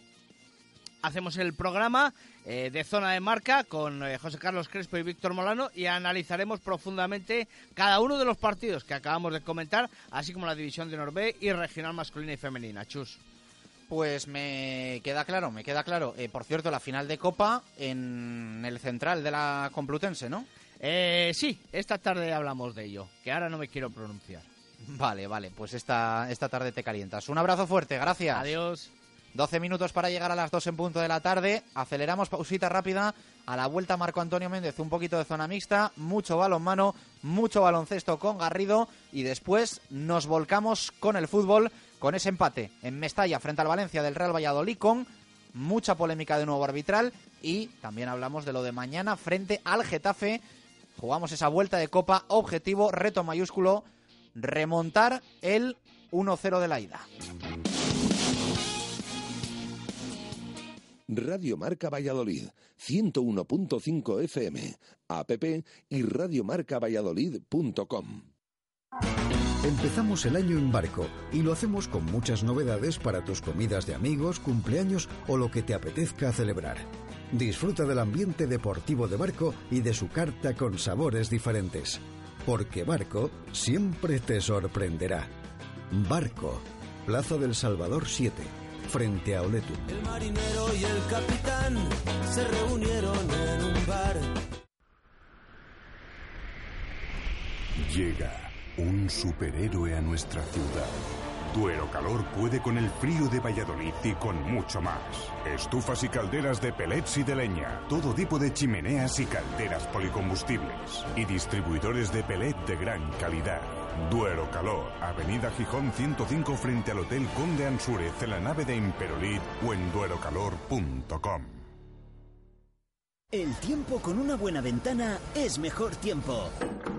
hacemos el programa eh, de zona de marca con eh, José Carlos Crespo y Víctor Molano y analizaremos profundamente cada uno de los partidos que acabamos de comentar, así como la división de Norbe y regional masculina y femenina. Chus. Pues me queda claro, me queda claro. Eh, por cierto, la final de Copa en el central de la Complutense, ¿no? sí, esta tarde hablamos de ello, que ahora no me quiero pronunciar. Vale, vale, pues esta, esta tarde te calientas. Un abrazo fuerte, gracias. Adiós. 12 minutos para llegar a las 2 en punto de la tarde. Aceleramos pausita rápida. A la vuelta Marco Antonio Méndez, un poquito de zona mixta, mucho balonmano, mucho baloncesto con Garrido y después nos volcamos con el fútbol, con ese empate en Mestalla frente al Valencia del Real Valladolid con mucha polémica de nuevo arbitral y también hablamos de lo de mañana frente al Getafe. Jugamos esa vuelta de Copa, objetivo, reto mayúsculo, remontar el 1-0 de la ida. Radio Marca Valladolid, 101.5 FM, app y radiomarcavalladolid.com. Empezamos el año en barco y lo hacemos con muchas novedades para tus comidas de amigos, cumpleaños o lo que te apetezca celebrar. Disfruta del ambiente deportivo de barco y de su carta con sabores diferentes. Porque Barco siempre te sorprenderá. Barco, Plaza del Salvador 7 frente a Oletu. El marinero y el capitán se reunieron en un bar. Llega un superhéroe a nuestra ciudad. Duero Calor puede con el frío de Valladolid y con mucho más. Estufas y calderas de pellets y de leña. Todo tipo de chimeneas y calderas policombustibles. Y distribuidores de pellet de gran calidad. Duero Calor, Avenida Gijón 105 frente al Hotel Conde Ansúrez en la nave de Imperolit o en duerocalor.com. El tiempo con una buena ventana es mejor tiempo.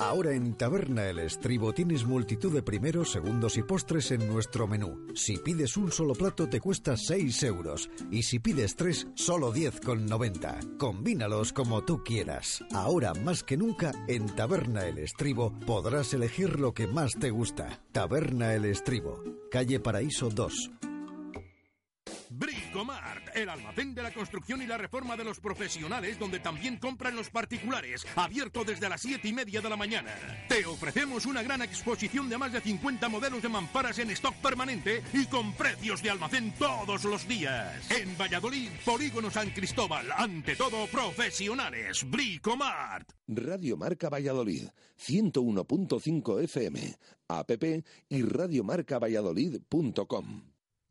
Ahora en Taberna El Estribo tienes multitud de primeros, segundos y postres en nuestro menú. Si pides un solo plato te cuesta 6 euros y si pides tres, solo 10,90. Combínalos como tú quieras. Ahora más que nunca en Taberna El Estribo podrás elegir lo que más te gusta. Taberna El Estribo, calle Paraíso 2. Bricomart, el almacén de la construcción y la reforma de los profesionales, donde también compran los particulares, abierto desde las 7 y media de la mañana. Te ofrecemos una gran exposición de más de 50 modelos de mamparas en stock permanente y con precios de almacén todos los días. En Valladolid, Polígono San Cristóbal, ante todo profesionales. Bricomart. Radio Marca Valladolid, 101.5 FM, app y radiomarcavalladolid.com.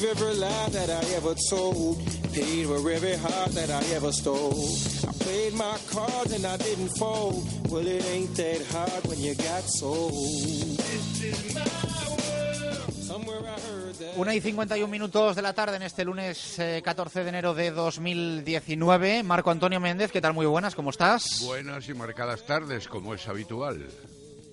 Believe every lie that I ever told. Paid for every heart that I ever stole. I played my cards and I didn't fold. Well, it ain't that hard when you got sold. This is my world. Somewhere I heard that. Una y 51 minutos de la tarde en este lunes eh, 14 de enero de 2019. Marco Antonio Méndez, ¿qué tal? Muy buenas, ¿cómo estás? Buenas y marcadas tardes, como es habitual.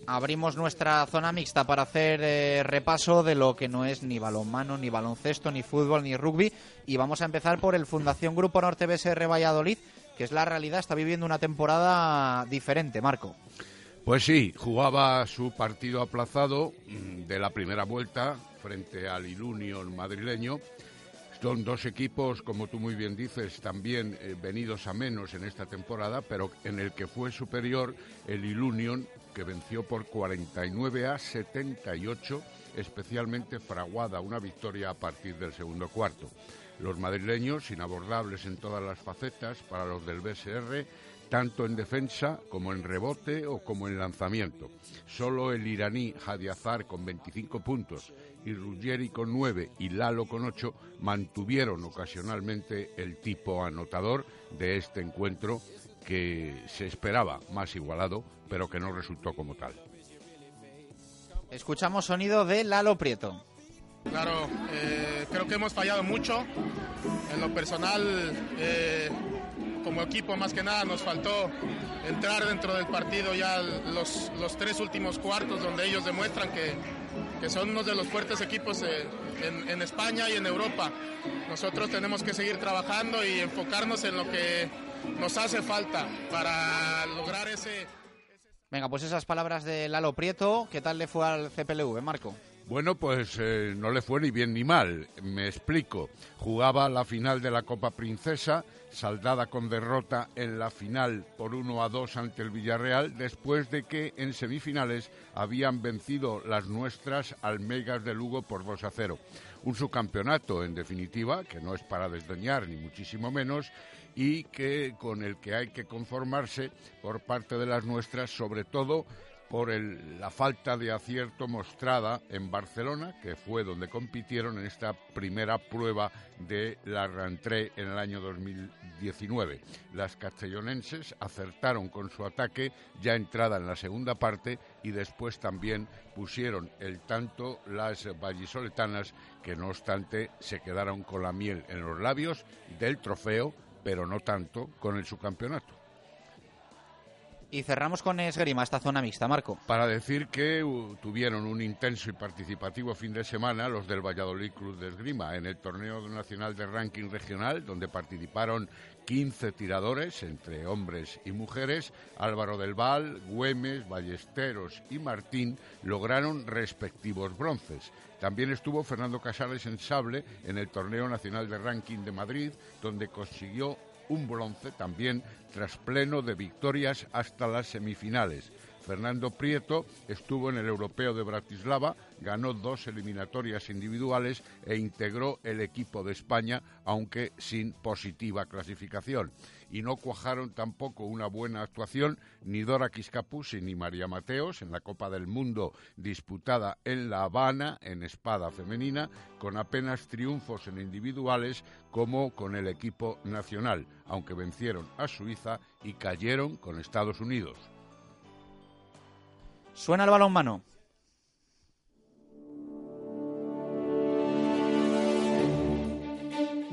Abrimos nuestra zona mixta para hacer eh, repaso de lo que no es ni balonmano, ni baloncesto, ni fútbol, ni rugby. Y vamos a empezar por el Fundación Grupo Norte BSR Valladolid, que es la realidad, está viviendo una temporada diferente, Marco. Pues sí, jugaba su partido aplazado mm, de la primera vuelta frente al Ilunion madrileño. Son dos equipos, como tú muy bien dices, también eh, venidos a menos en esta temporada, pero en el que fue superior el Ilunion, que venció por 49 a 78, especialmente fraguada una victoria a partir del segundo cuarto. Los madrileños, inabordables en todas las facetas para los del BSR, tanto en defensa como en rebote o como en lanzamiento. Solo el iraní Hadiazar con 25 puntos y Ruggeri con 9 y Lalo con 8 mantuvieron ocasionalmente el tipo anotador de este encuentro que se esperaba más igualado, pero que no resultó como tal. Escuchamos sonido de Lalo Prieto. Claro, eh, creo que hemos fallado mucho. En lo personal, eh, como equipo más que nada nos faltó entrar dentro del partido ya los, los tres últimos cuartos donde ellos demuestran que, que son uno de los fuertes equipos eh, en, en, España y en Europa. Nosotros tenemos que seguir trabajando y enfocarnos en lo que nos hace falta para lograr ese... Venga, pues esas palabras de Lalo Prieto, ¿qué tal le fue al CPLV, Marco? Bueno, pues eh, no le fue ni bien ni mal. Me explico. Jugaba la final de la Copa Princesa, saldada con derrota en la final por 1 a 2 ante el Villarreal, después de que en semifinales habían vencido las nuestras Almegas de Lugo por 2 a 0. Un subcampeonato, en definitiva, que no es para desdeñar ni muchísimo menos, y que con el que hay que conformarse por parte de las nuestras, sobre todo por el, la falta de acierto mostrada en Barcelona, que fue donde compitieron en esta primera prueba de la rentrée en el año 2019. Las castellonenses acertaron con su ataque ya entrada en la segunda parte y después también pusieron el tanto las vallisoletanas, que no obstante se quedaron con la miel en los labios del trofeo, pero no tanto con el subcampeonato. Y cerramos con Esgrima, esta zona mixta, Marco. Para decir que uh, tuvieron un intenso y participativo fin de semana los del Valladolid Club de Esgrima en el torneo nacional de ranking regional, donde participaron 15 tiradores, entre hombres y mujeres. Álvaro del Val, Güemes, Ballesteros y Martín lograron respectivos bronces. También estuvo Fernando Casales en sable en el torneo nacional de ranking de Madrid, donde consiguió un bronce también tras pleno de victorias hasta las semifinales. Fernando Prieto estuvo en el Europeo de Bratislava, ganó dos eliminatorias individuales e integró el equipo de España, aunque sin positiva clasificación. Y no cuajaron tampoco una buena actuación ni Dora Quiscapusi ni María Mateos en la Copa del Mundo disputada en La Habana en espada femenina, con apenas triunfos en individuales como con el equipo nacional, aunque vencieron a Suiza y cayeron con Estados Unidos. Suena el balón mano.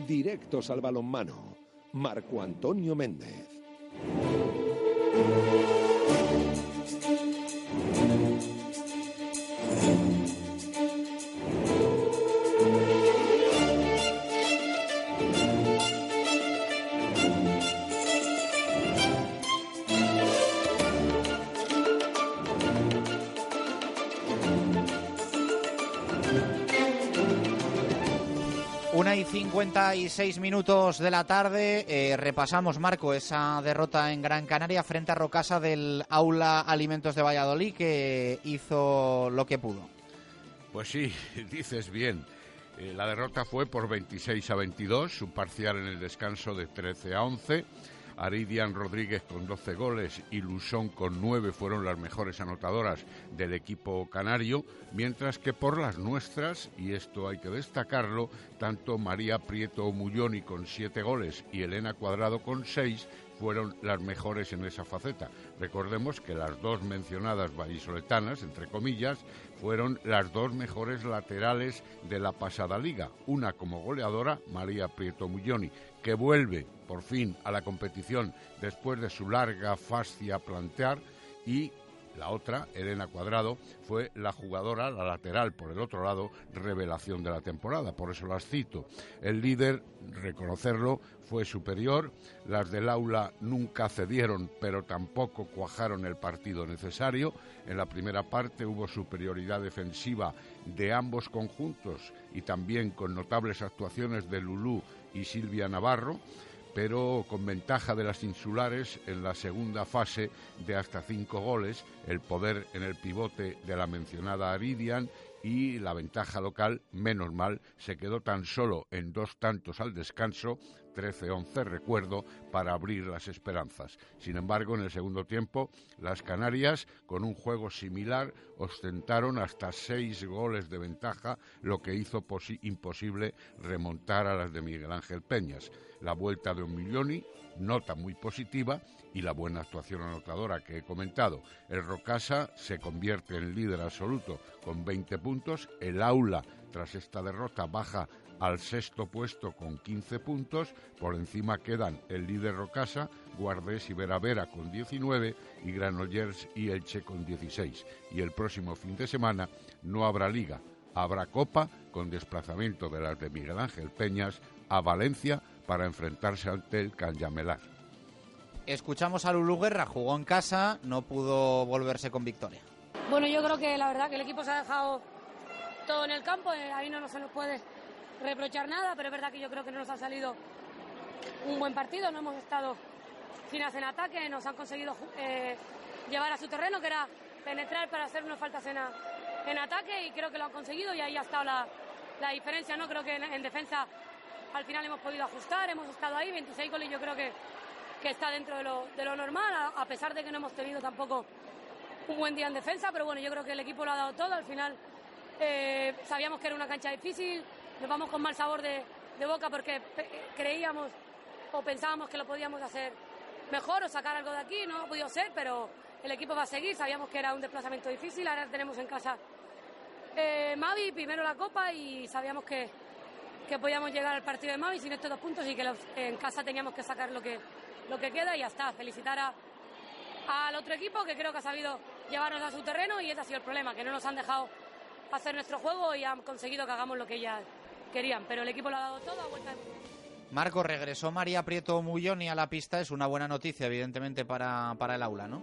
Directos al balonmano. Marco Antonio Méndez. Una y 56 minutos de la tarde. Eh, repasamos, Marco, esa derrota en Gran Canaria frente a Rocasa del Aula Alimentos de Valladolid, que hizo lo que pudo. Pues sí, dices bien. Eh, la derrota fue por 26 a 22, su parcial en el descanso de 13 a 11. Aridian Rodríguez con 12 goles y Lusón con 9 fueron las mejores anotadoras del equipo canario, mientras que por las nuestras, y esto hay que destacarlo, tanto María Prieto Mulloni con 7 goles y Elena Cuadrado con 6 fueron las mejores en esa faceta. Recordemos que las dos mencionadas vallisoletanas, entre comillas, fueron las dos mejores laterales de la pasada liga. Una como goleadora, María Prieto Mulloni, que vuelve por fin a la competición después de su larga fascia plantear, y la otra, Elena Cuadrado, fue la jugadora, la lateral por el otro lado, revelación de la temporada. Por eso las cito. El líder, reconocerlo, fue superior. Las del aula nunca cedieron, pero tampoco cuajaron el partido necesario. En la primera parte hubo superioridad defensiva de ambos conjuntos y también con notables actuaciones de Lulú y Silvia Navarro pero con ventaja de las insulares en la segunda fase de hasta cinco goles, el poder en el pivote de la mencionada Aridian y la ventaja local, menos mal, se quedó tan solo en dos tantos al descanso, 13-11 recuerdo, para abrir las esperanzas. Sin embargo, en el segundo tiempo, las Canarias, con un juego similar, ostentaron hasta seis goles de ventaja, lo que hizo imposible remontar a las de Miguel Ángel Peñas. La vuelta de Omilioni, nota muy positiva, y la buena actuación anotadora que he comentado. El Rocasa se convierte en líder absoluto con 20 puntos. El Aula, tras esta derrota, baja al sexto puesto con 15 puntos. Por encima quedan el líder Rocasa, Guardés y Vera Vera con 19 y Granollers y Elche con 16. Y el próximo fin de semana no habrá liga, habrá copa con desplazamiento de las de Miguel Ángel Peñas a Valencia para enfrentarse ante el Canyamelar. Escuchamos a Lulu Guerra, jugó en casa, no pudo volverse con victoria. Bueno, yo creo que la verdad que el equipo se ha dejado todo en el campo, eh, ahí no se nos puede reprochar nada, pero es verdad que yo creo que no nos ha salido un buen partido, no hemos estado finas en ataque, nos han conseguido eh, llevar a su terreno, que era penetrar para hacernos faltas en, ataque y creo que lo han conseguido y ahí ha estado la, la diferencia, ¿no? Creo que en, en, defensa al final hemos podido ajustar, hemos estado ahí, 26 goles, yo creo que que está dentro de lo, de lo normal, a, pesar de que no hemos tenido tampoco un buen día en defensa, pero bueno, yo creo que el equipo lo ha dado todo. Al final eh, sabíamos que era una cancha difícil, nos vamos con mal sabor de, boca porque creíamos o pensábamos que lo podíamos hacer mejor o sacar algo de aquí, no ha podido ser, pero el equipo va a seguir, sabíamos que era un desplazamiento difícil, ahora tenemos en casa eh, Mavi, primero la Copa y sabíamos que, que podíamos llegar al partido de Mavi sin estos dos puntos y que en casa teníamos que sacar lo que, lo que queda y ya está. Felicitar al otro equipo que creo que ha sabido llevarnos a su terreno y ese ha sido el problema, que no nos han dejado hacer nuestro juego y han conseguido que hagamos lo que ellas querían. Pero el equipo lo ha dado todo a vuelta de... Marco, regresó María Prieto Mulloni a la pista. Es una buena noticia, evidentemente, para, para el aula, ¿no?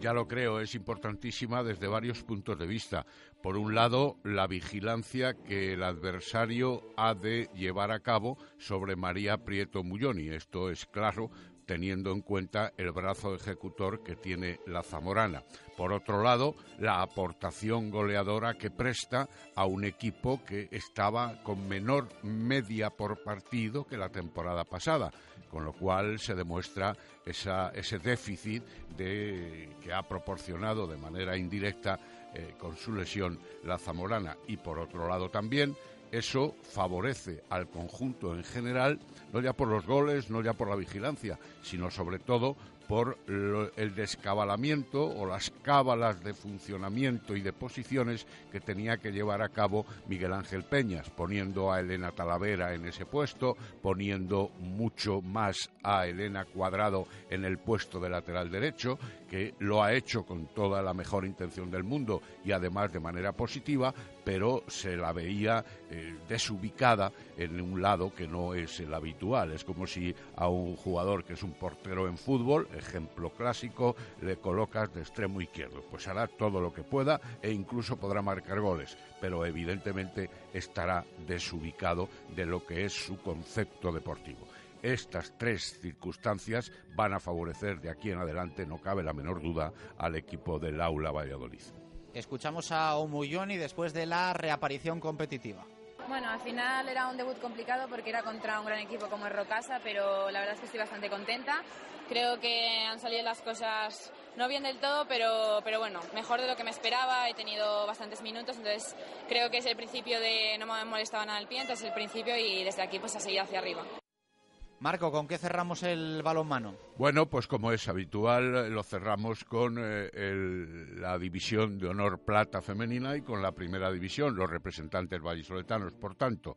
Ya lo creo, es importantísima desde varios puntos de vista. Por un lado, la vigilancia que el adversario ha de llevar a cabo sobre María Prieto Mulloni. Esto es claro teniendo en cuenta el brazo ejecutor que tiene la Zamorana. Por otro lado, la aportación goleadora que presta a un equipo que estaba con menor media por partido que la temporada pasada, con lo cual se demuestra ese déficit que ha proporcionado de manera indirecta eh, con su lesión la Zamorana. Y por otro lado también eso favorece al conjunto en general, no ya por los goles, no ya por la vigilancia, sino sobre todo por el descabalamiento o las cábalas de funcionamiento y de posiciones que tenía que llevar a cabo Miguel Ángel Peñas, poniendo a Elena Talavera en ese puesto, poniendo mucho más a Elena Cuadrado en el puesto de lateral derecho, que lo ha hecho con toda la mejor intención del mundo y además de manera positiva, pero se la veía eh, desubicada en un lado que no es el habitual. Es como si a un jugador que es un portero en fútbol, ejemplo clásico, le colocas de extremo izquierdo. Pues hará todo lo que pueda e incluso podrá marcar goles, pero evidentemente estará desubicado de lo que es su concepto deportivo. Estas tres circunstancias van a favorecer de aquí en adelante, no cabe la menor duda, al equipo del Aula Valladolid. Escuchamos a Omuyoni después de la reaparición competitiva. Bueno, al final era un debut complicado porque era contra un gran equipo como es Rocasa, pero la verdad es que estoy bastante contenta. Creo que han salido las cosas no bien del todo, pero, pero bueno, mejor de lo que me esperaba. He tenido bastantes minutos, entonces creo que es el principio de no me molestaba nada el pie, entonces es el principio y desde aquí pues a seguir hacia arriba. Marco, ¿con qué cerramos el balonmano? Bueno, pues como es habitual, lo cerramos con eh, el- la división de honor plata femenina y con la primera división, los representantes vallisoletanos. Por tanto,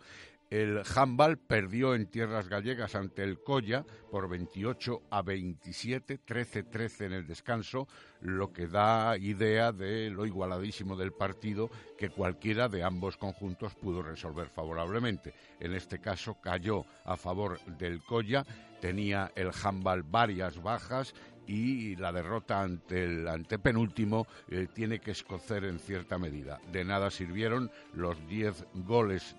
el handball perdió en tierras gallegas ante el Colla por 28 a 27, 13-13 en el descanso, lo que da idea de lo igualadísimo del partido que cualquiera de ambos conjuntos pudo resolver favorablemente. En este caso cayó a favor del Colla, tenía el handball varias bajas y la derrota ante el antepenúltimo eh, tiene que escocer en cierta medida. De nada sirvieron los 10 goles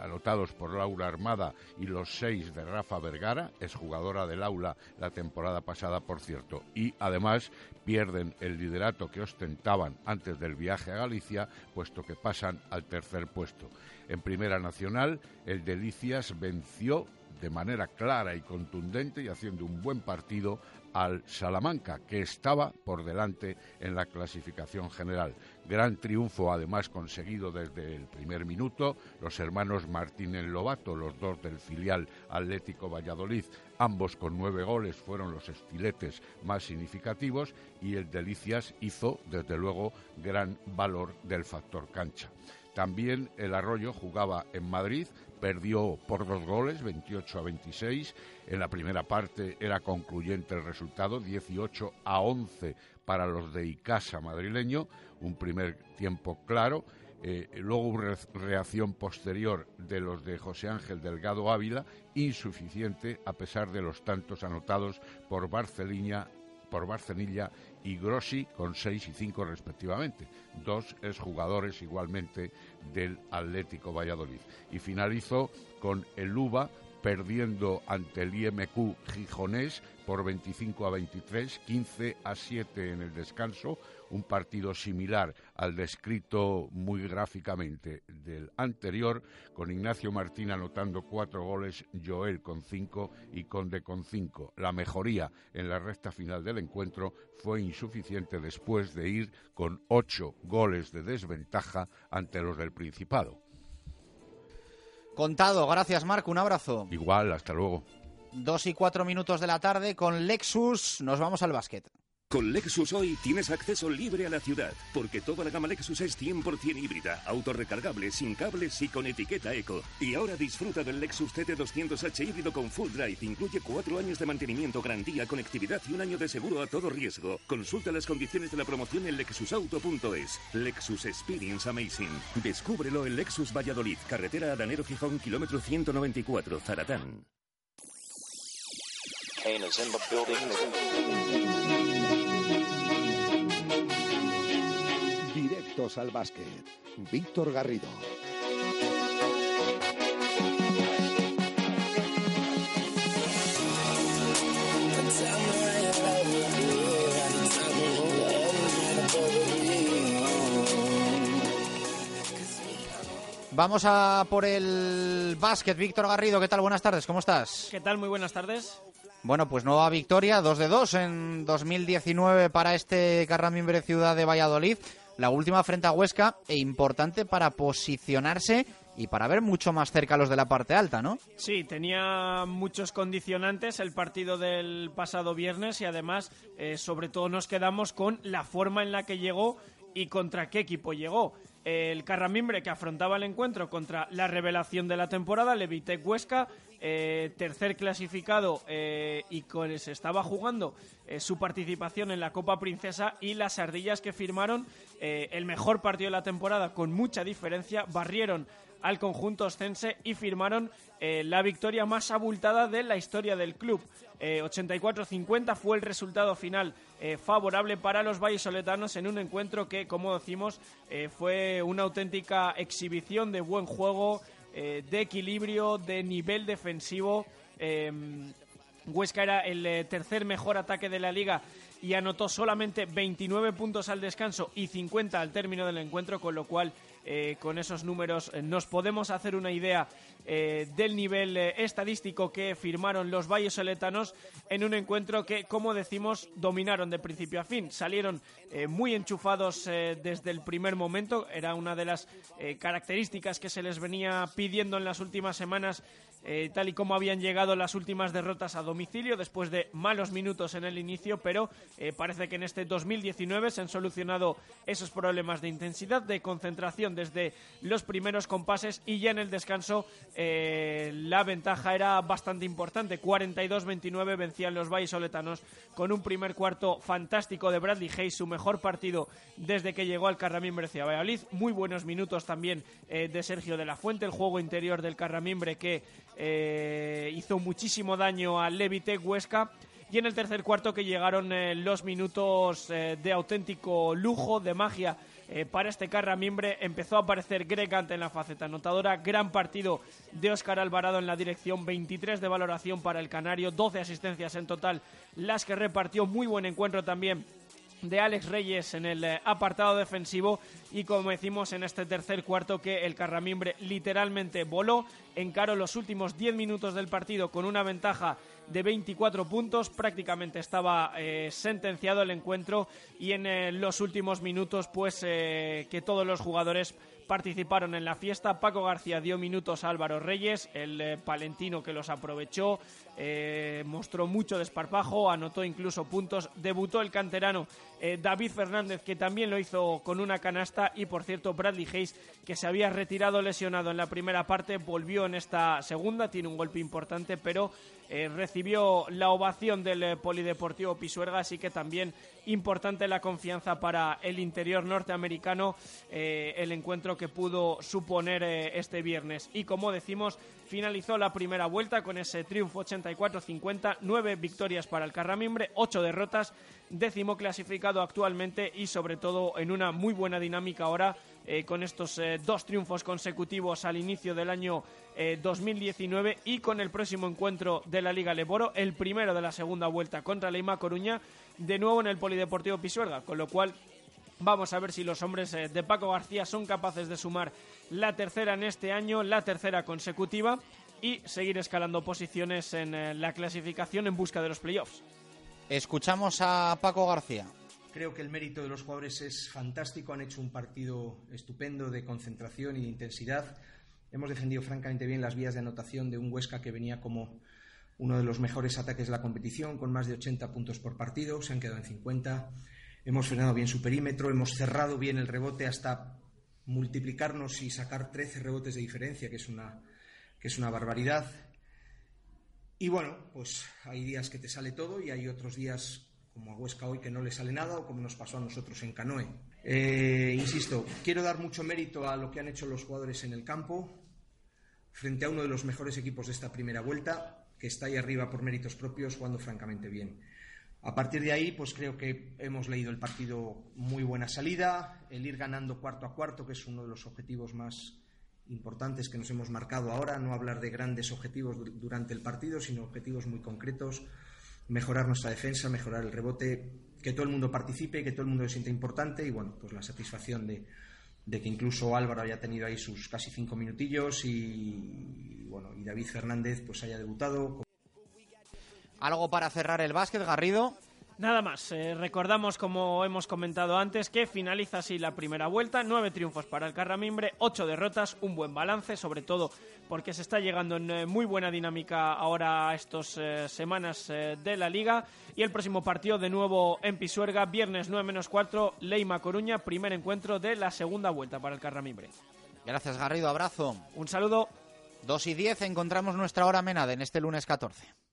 anotados por Laura Armada y los 6 de Rafa Vergara, es jugadora del aula la temporada pasada, por cierto. Y además pierden el liderato que ostentaban antes del viaje a Galicia, puesto que pasan al tercer puesto. En Primera Nacional, el Delicias venció de manera clara y contundente y haciendo un buen partido al Salamanca, que estaba por delante en la clasificación general. Gran triunfo, además, conseguido desde el primer minuto. Los hermanos Martínez Lobato, los dos del filial Atlético Valladolid, ambos con nueve goles, fueron los estiletes más significativos y el Delicias hizo, desde luego, gran valor del factor cancha. También el Arroyo jugaba en Madrid, perdió por dos goles, 28 a 26. En la primera parte era concluyente el resultado, 18 a 11 para los de Icasa madrileño, un primer tiempo claro. Eh, luego re- reacción posterior de los de José Ángel Delgado Ávila, insuficiente a pesar de los tantos anotados por Barcelina por Barcenilla y Grossi con 6 y 5 respectivamente, dos exjugadores igualmente del Atlético Valladolid. Y finalizó con el UBA perdiendo ante el IMQ Gijonés por 25 a 23, 15 a 7 en el descanso, un partido similar al descrito muy gráficamente del anterior, con Ignacio Martín anotando cuatro goles, Joel con cinco y Conde con cinco. La mejoría en la recta final del encuentro fue insuficiente después de ir con ocho goles de desventaja ante los del Principado. Contado, gracias Marco, un abrazo. Igual, hasta luego. Dos y cuatro minutos de la tarde con Lexus, nos vamos al básquet. Con Lexus hoy tienes acceso libre a la ciudad, porque toda la gama Lexus es 100% híbrida, autorrecargable, sin cables y con etiqueta eco. Y ahora disfruta del Lexus TT200H híbrido con full drive. Incluye cuatro años de mantenimiento, garantía, conectividad y un año de seguro a todo riesgo. Consulta las condiciones de la promoción en lexusauto.es. Lexus Experience Amazing. Descúbrelo en Lexus Valladolid, carretera Adanero Gijón, kilómetro 194, Zaratán. Al básquet. Víctor Garrido. Vamos a por el básquet. Víctor Garrido, ¿qué tal? Buenas tardes, ¿cómo estás? ¿Qué tal? Muy buenas tardes. Bueno, pues nueva victoria, 2 de 2 en 2019 para este Carramimbre Ciudad de Valladolid. La última frente a Huesca e importante para posicionarse y para ver mucho más cerca a los de la parte alta, ¿no? Sí, tenía muchos condicionantes el partido del pasado viernes y además, eh, sobre todo, nos quedamos con la forma en la que llegó y contra qué equipo llegó. El Carramimbre que afrontaba el encuentro contra la revelación de la temporada, Levitec Huesca, eh, tercer clasificado eh, y con, se estaba jugando eh, su participación en la Copa Princesa y las ardillas que firmaron el mejor partido de la temporada con mucha diferencia, barrieron al conjunto oscense y firmaron la victoria más abultada de la historia del club. Eh, 84-50 fue el resultado final eh, favorable para los vallisoletanos en un encuentro que, como decimos, eh, fue una auténtica exhibición de buen juego, eh, de equilibrio, de nivel defensivo. Eh, Huesca era el tercer mejor ataque de la liga y anotó solamente 29 puntos al descanso y 50 al término del encuentro, con lo cual eh, con esos números eh, nos podemos hacer una idea eh, del nivel estadístico que firmaron los vallesoletanos en un encuentro que, como decimos, dominaron de principio a fin. Salieron muy enchufados desde el primer momento. Era una de las características que se les venía pidiendo en las últimas semanas eh, tal y como habían llegado las últimas derrotas a domicilio después de malos minutos en el inicio, pero eh, parece que en este 2019 se han solucionado esos problemas de intensidad, de concentración desde los primeros compases y ya en el descanso eh, la ventaja era bastante importante. 42-29 vencían los vallisoletanos con un primer cuarto fantástico de Bradley Hayes, su mejor partido desde que llegó al Carramimbre hacia Valladolid. Muy buenos minutos también de Sergio de la Fuente, el juego interior del Carramimbre que eh, hizo muchísimo daño al Levitec Huesca. Y en el tercer cuarto que llegaron eh, los minutos eh, de auténtico lujo, de magia para este Carramimbre, empezó a aparecer Greg en la faceta anotadora. Gran partido de Óscar Alvarado en la dirección, 23 de valoración para el Canario, 12 asistencias en total, las que repartió. Muy buen encuentro también de Alex Reyes en el eh, apartado defensivo. Y como decimos en este tercer cuarto que el Carramimbre literalmente voló, encaró los últimos 10 minutos del partido con una ventaja de 24 puntos, prácticamente estaba eh, sentenciado el encuentro. Y en eh, los últimos minutos pues que todos los jugadores participaron en la fiesta. Paco García dio minutos a Álvaro Reyes, el eh, palentino que los aprovechó, eh, mostró mucho desparpajo, anotó incluso puntos. Debutó el canterano eh, David Fernández, que también lo hizo con una canasta. Y por cierto, Bradley Hayes, que se había retirado lesionado en la primera parte, volvió en esta segunda. Tiene un golpe importante, pero recibió la ovación del Polideportivo Pisuerga, así que también importante la confianza para el interior norteamericano el encuentro que pudo suponer eh, este viernes. Y como decimos, finalizó la primera vuelta con ese triunfo 84-50, nueve victorias para el Carramimbre, ocho derrotas, décimo clasificado actualmente y sobre todo en una muy buena dinámica ahora eh, con estos eh, dos triunfos consecutivos al inicio del año 2019 y con el próximo encuentro de la Liga Leboro, el primero de la segunda vuelta contra Leima Coruña, de nuevo en el Polideportivo Pisuerga, con lo cual Vamos a ver si los hombres eh, de Paco García son capaces de sumar la tercera en este año, la tercera consecutiva y seguir escalando posiciones en eh, la clasificación en busca de los playoffs. Escuchamos a Paco García. Creo que el mérito de los jugadores es fantástico, han hecho un partido estupendo de concentración y de intensidad. Hemos defendido francamente bien las vías de anotación de un Huesca que venía como uno de los mejores ataques de la competición, con más de 80 puntos por partido, se han quedado en 50 hemos frenado bien su perímetro, hemos cerrado bien el rebote hasta multiplicarnos y sacar 13 rebotes de diferencia, que es una, que es una barbaridad. Y bueno, pues hay días que te sale todo y hay otros días como a Huesca hoy que no le sale nada o como nos pasó a nosotros en Canoe. Eh, insisto, quiero dar mucho mérito a lo que han hecho los jugadores en el campo frente a uno de los mejores equipos de esta primera vuelta, que está ahí arriba por méritos propios, jugando francamente bien. A partir de ahí, pues creo que hemos leído el partido muy buena salida, el ir ganando cuarto a cuarto, que es uno de los objetivos más importantes que nos hemos marcado ahora, no hablar de grandes objetivos durante el partido, sino objetivos muy concretos, mejorar nuestra defensa, mejorar el rebote, que todo el mundo participe, que todo el mundo se sienta importante y bueno, pues la satisfacción de, que incluso Álvaro haya tenido ahí sus casi cinco minutillos y, bueno, y David Fernández pues haya debutado ¿Algo para cerrar el básquet, Garrido? Nada más, eh, recordamos como hemos comentado antes que finaliza así la primera vuelta, nueve triunfos para el Carramimbre, ocho derrotas, un buen balance, sobre todo porque se está llegando en eh, muy buena dinámica ahora a estas eh, semanas de la liga y el próximo partido de nuevo en Pisuerga, viernes 9 menos 4, Leima Coruña, primer encuentro de la segunda vuelta para el Carramimbre. Gracias Garrido, abrazo. Un saludo. 2 y 10 encontramos nuestra hora menada en este lunes 14.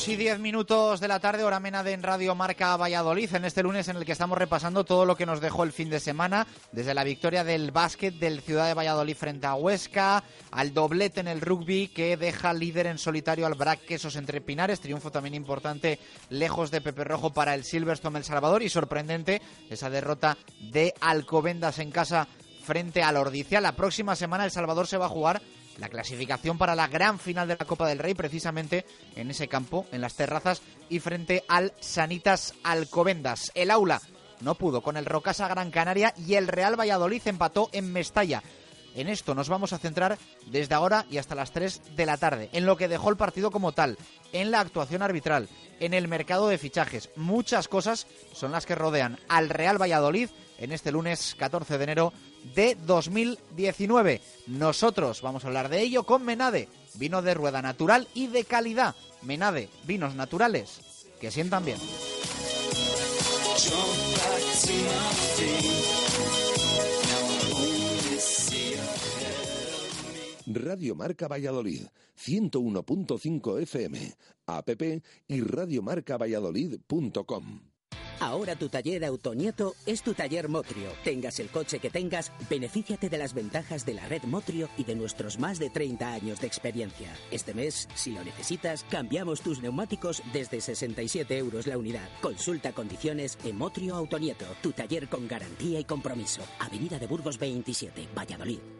Dos y diez minutos de la tarde, hora Menade en Radio Marca Valladolid, en este lunes en el que estamos repasando todo lo que nos dejó el fin de semana, desde la victoria del básquet del Ciudad de Valladolid frente a Huesca, al doblete en el rugby que deja líder en solitario al Brac Quesos entre Pinares, triunfo también importante lejos de Pepe Rojo para el Silverstone El Salvador y sorprendente esa derrota de Alcobendas en casa frente al Ordicia. La próxima semana El Salvador se va a jugar la clasificación para la gran final de la Copa del Rey, precisamente en ese campo, en las terrazas y frente al Sanitas Alcobendas. El aula no pudo con el Rocasa Gran Canaria y el Real Valladolid empató en Mestalla. En esto nos vamos a centrar desde ahora y hasta las 3 de la tarde, en lo que dejó el partido como tal, en la actuación arbitral, en el mercado de fichajes. Muchas cosas son las que rodean al Real Valladolid en este lunes 14 de enero de 2019. Nosotros vamos a hablar de ello con Menade, vino de rueda natural y de calidad. Menade, vinos naturales que sientan bien. Radio Marca Valladolid, 101.5 FM, app y radiomarcavalladolid.com. Ahora tu taller Autonieto es tu taller Motrio. Tengas el coche que tengas, benefíciate de las ventajas de la red Motrio y de nuestros más de 30 años de experiencia. Este mes, si lo necesitas, cambiamos tus neumáticos desde 67 euros la unidad. Consulta condiciones en Motrio Autonieto, tu taller con garantía y compromiso. Avenida de Burgos 27, Valladolid.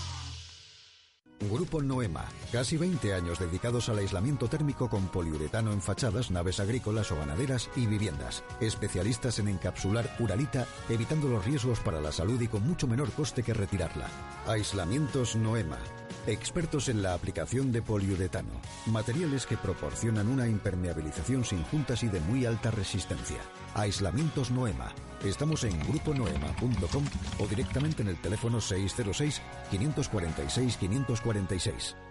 Grupo Noema, casi 20 años dedicados al aislamiento térmico con poliuretano en fachadas, naves agrícolas o ganaderas y viviendas. Especialistas en encapsular uralita, evitando los riesgos para la salud y con mucho menor coste que retirarla. Aislamientos Noema. Expertos en la aplicación de poliuretano. Materiales que proporcionan una impermeabilización sin juntas y de muy alta resistencia. Aislamientos Noema. Estamos en gruponoema.com o directamente en el teléfono 606-546-546.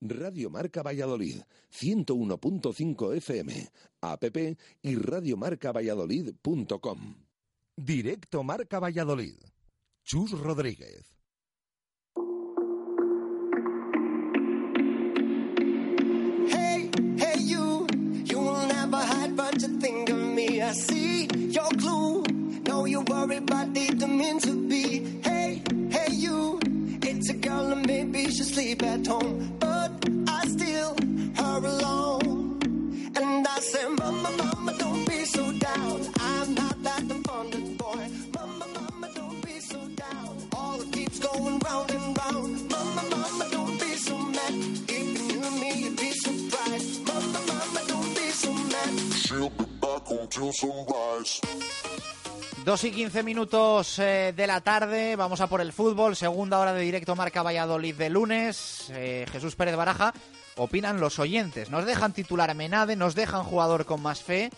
Radio Marca Valladolid, 101.5 FM, app y radiomarcavalladolid.com. Directo Marca Valladolid. Chus Rodríguez. Hey, hey, you, you will never hide, but you think of me. I see your clue. No, you worry, but it don't mean to be. Hey, hey, you, it's a girl and maybe she sleep at home, 2 y 15 minutos eh, de la tarde, vamos a por el fútbol, segunda hora de directo Marca Valladolid de lunes. Eh, Jesús Pérez Baraja opinan los oyentes. Nos dejan titular Menade, nos dejan jugador con más fe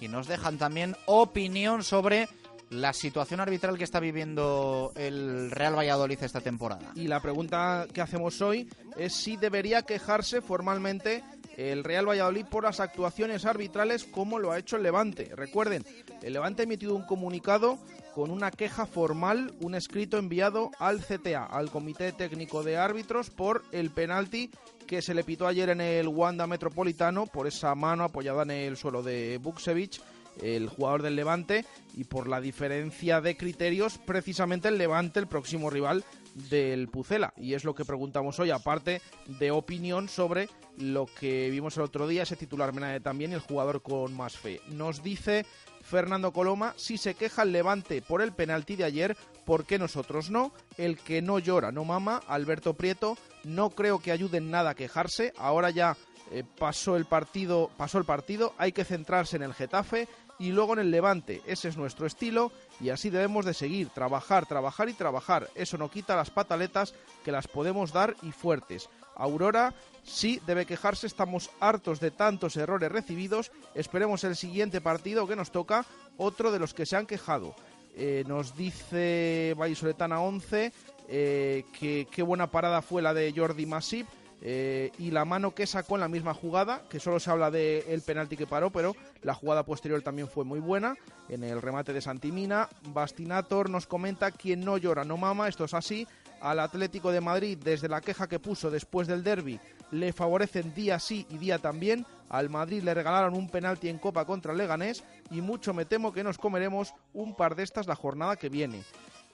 y nos dejan también opinión sobre la situación arbitral que está viviendo el Real Valladolid esta temporada. Y la pregunta que hacemos hoy es si debería quejarse formalmente el Real Valladolid por las actuaciones arbitrales como lo ha hecho el Levante. Recuerden, el Levante ha emitido un comunicado con una queja formal, un escrito enviado al CTA, al Comité Técnico de Árbitros, por el penalti que se le pitó ayer en el Wanda Metropolitano por esa mano apoyada en el suelo de Buksevich el jugador del Levante y por la diferencia de criterios precisamente el Levante el próximo rival del Pucela y es lo que preguntamos hoy aparte de opinión sobre lo que vimos el otro día ese titular Menade también y el jugador con más fe nos dice Fernando Coloma si se queja el Levante por el penalti de ayer ¿por qué nosotros no? el que no llora no mama Alberto Prieto no creo que ayude en nada a quejarse ahora ya eh, pasó el partido pasó el partido hay que centrarse en el Getafe y luego en el Levante. Ese es nuestro estilo y así debemos de seguir, trabajar, trabajar y trabajar. Eso no quita las pataletas que las podemos dar y fuertes. Aurora sí debe quejarse, estamos hartos de tantos errores recibidos. Esperemos el siguiente partido que nos toca, otro de los que se han quejado. Eh, nos dice Vallisoletana 11 eh, que qué buena parada fue la de Jordi Masip eh, y la mano que sacó en la misma jugada, que solo se habla del el penalti que paró, pero la jugada posterior también fue muy buena, en el remate de Santimina. Bastinator nos comenta, quien no llora no mama, esto es así. Al Atlético de Madrid, desde la queja que puso después del derby, le favorecen día sí y día también. Al Madrid le regalaron un penalti en Copa contra el Leganés y mucho me temo que nos comeremos un par de estas la jornada que viene.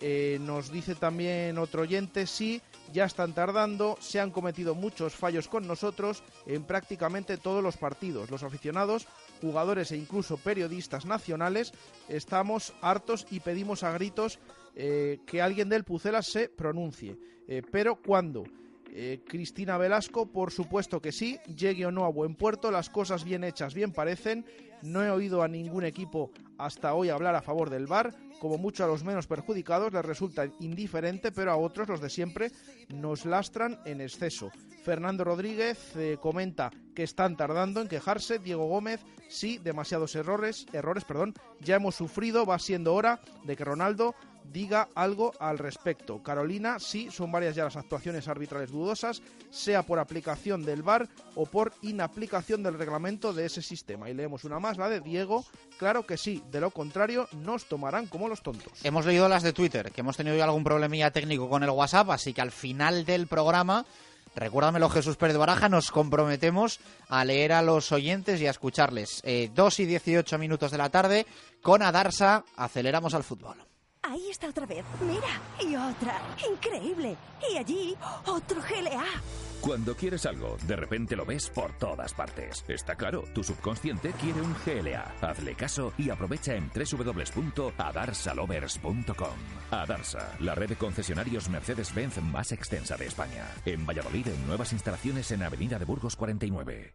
Eh, nos dice también otro oyente, sí, ya están tardando, se han cometido muchos fallos con nosotros en prácticamente todos los partidos. Los aficionados, jugadores e incluso periodistas nacionales estamos hartos y pedimos a gritos eh, que alguien del Pucela se pronuncie. Eh, pero ¿cuándo? Cristina Velasco, por supuesto que sí, llegue o no a buen puerto, las cosas bien hechas bien parecen. No he oído a ningún equipo hasta hoy hablar a favor del VAR como mucho a los menos perjudicados les resulta indiferente, pero a otros, los de siempre, nos lastran en exceso. Fernando Rodríguez eh, comenta que están tardando en quejarse. Diego Gómez, sí, demasiados errores, errores, perdón, ya hemos sufrido, va siendo hora de que Ronaldo diga algo al respecto. Carolina, sí, son varias ya las actuaciones arbitrales dudosas, sea por aplicación del VAR o por inaplicación del reglamento de ese sistema. Y leemos una más, la de Diego. Claro que sí, de lo contrario nos tomarán como los tontos. Hemos leído las de Twitter, que hemos tenido algún problemilla técnico con el WhatsApp, así que al final del programa Recuérdamelo, Jesús Pérez Baraja, nos comprometemos a leer a los oyentes y a escucharles. Eh, 2 y 18 minutos de la tarde, con Adarsa, aceleramos al fútbol. Ahí está otra vez. Mira. Y otra. Increíble. Y allí, otro GLA. Cuando quieres algo, de repente lo ves por todas partes. Está claro, tu subconsciente quiere un GLA. Hazle caso y aprovecha en www.adarsalovers.com. Adarsa, la red de concesionarios Mercedes-Benz más extensa de España. En Valladolid, en nuevas instalaciones en Avenida de Burgos 49.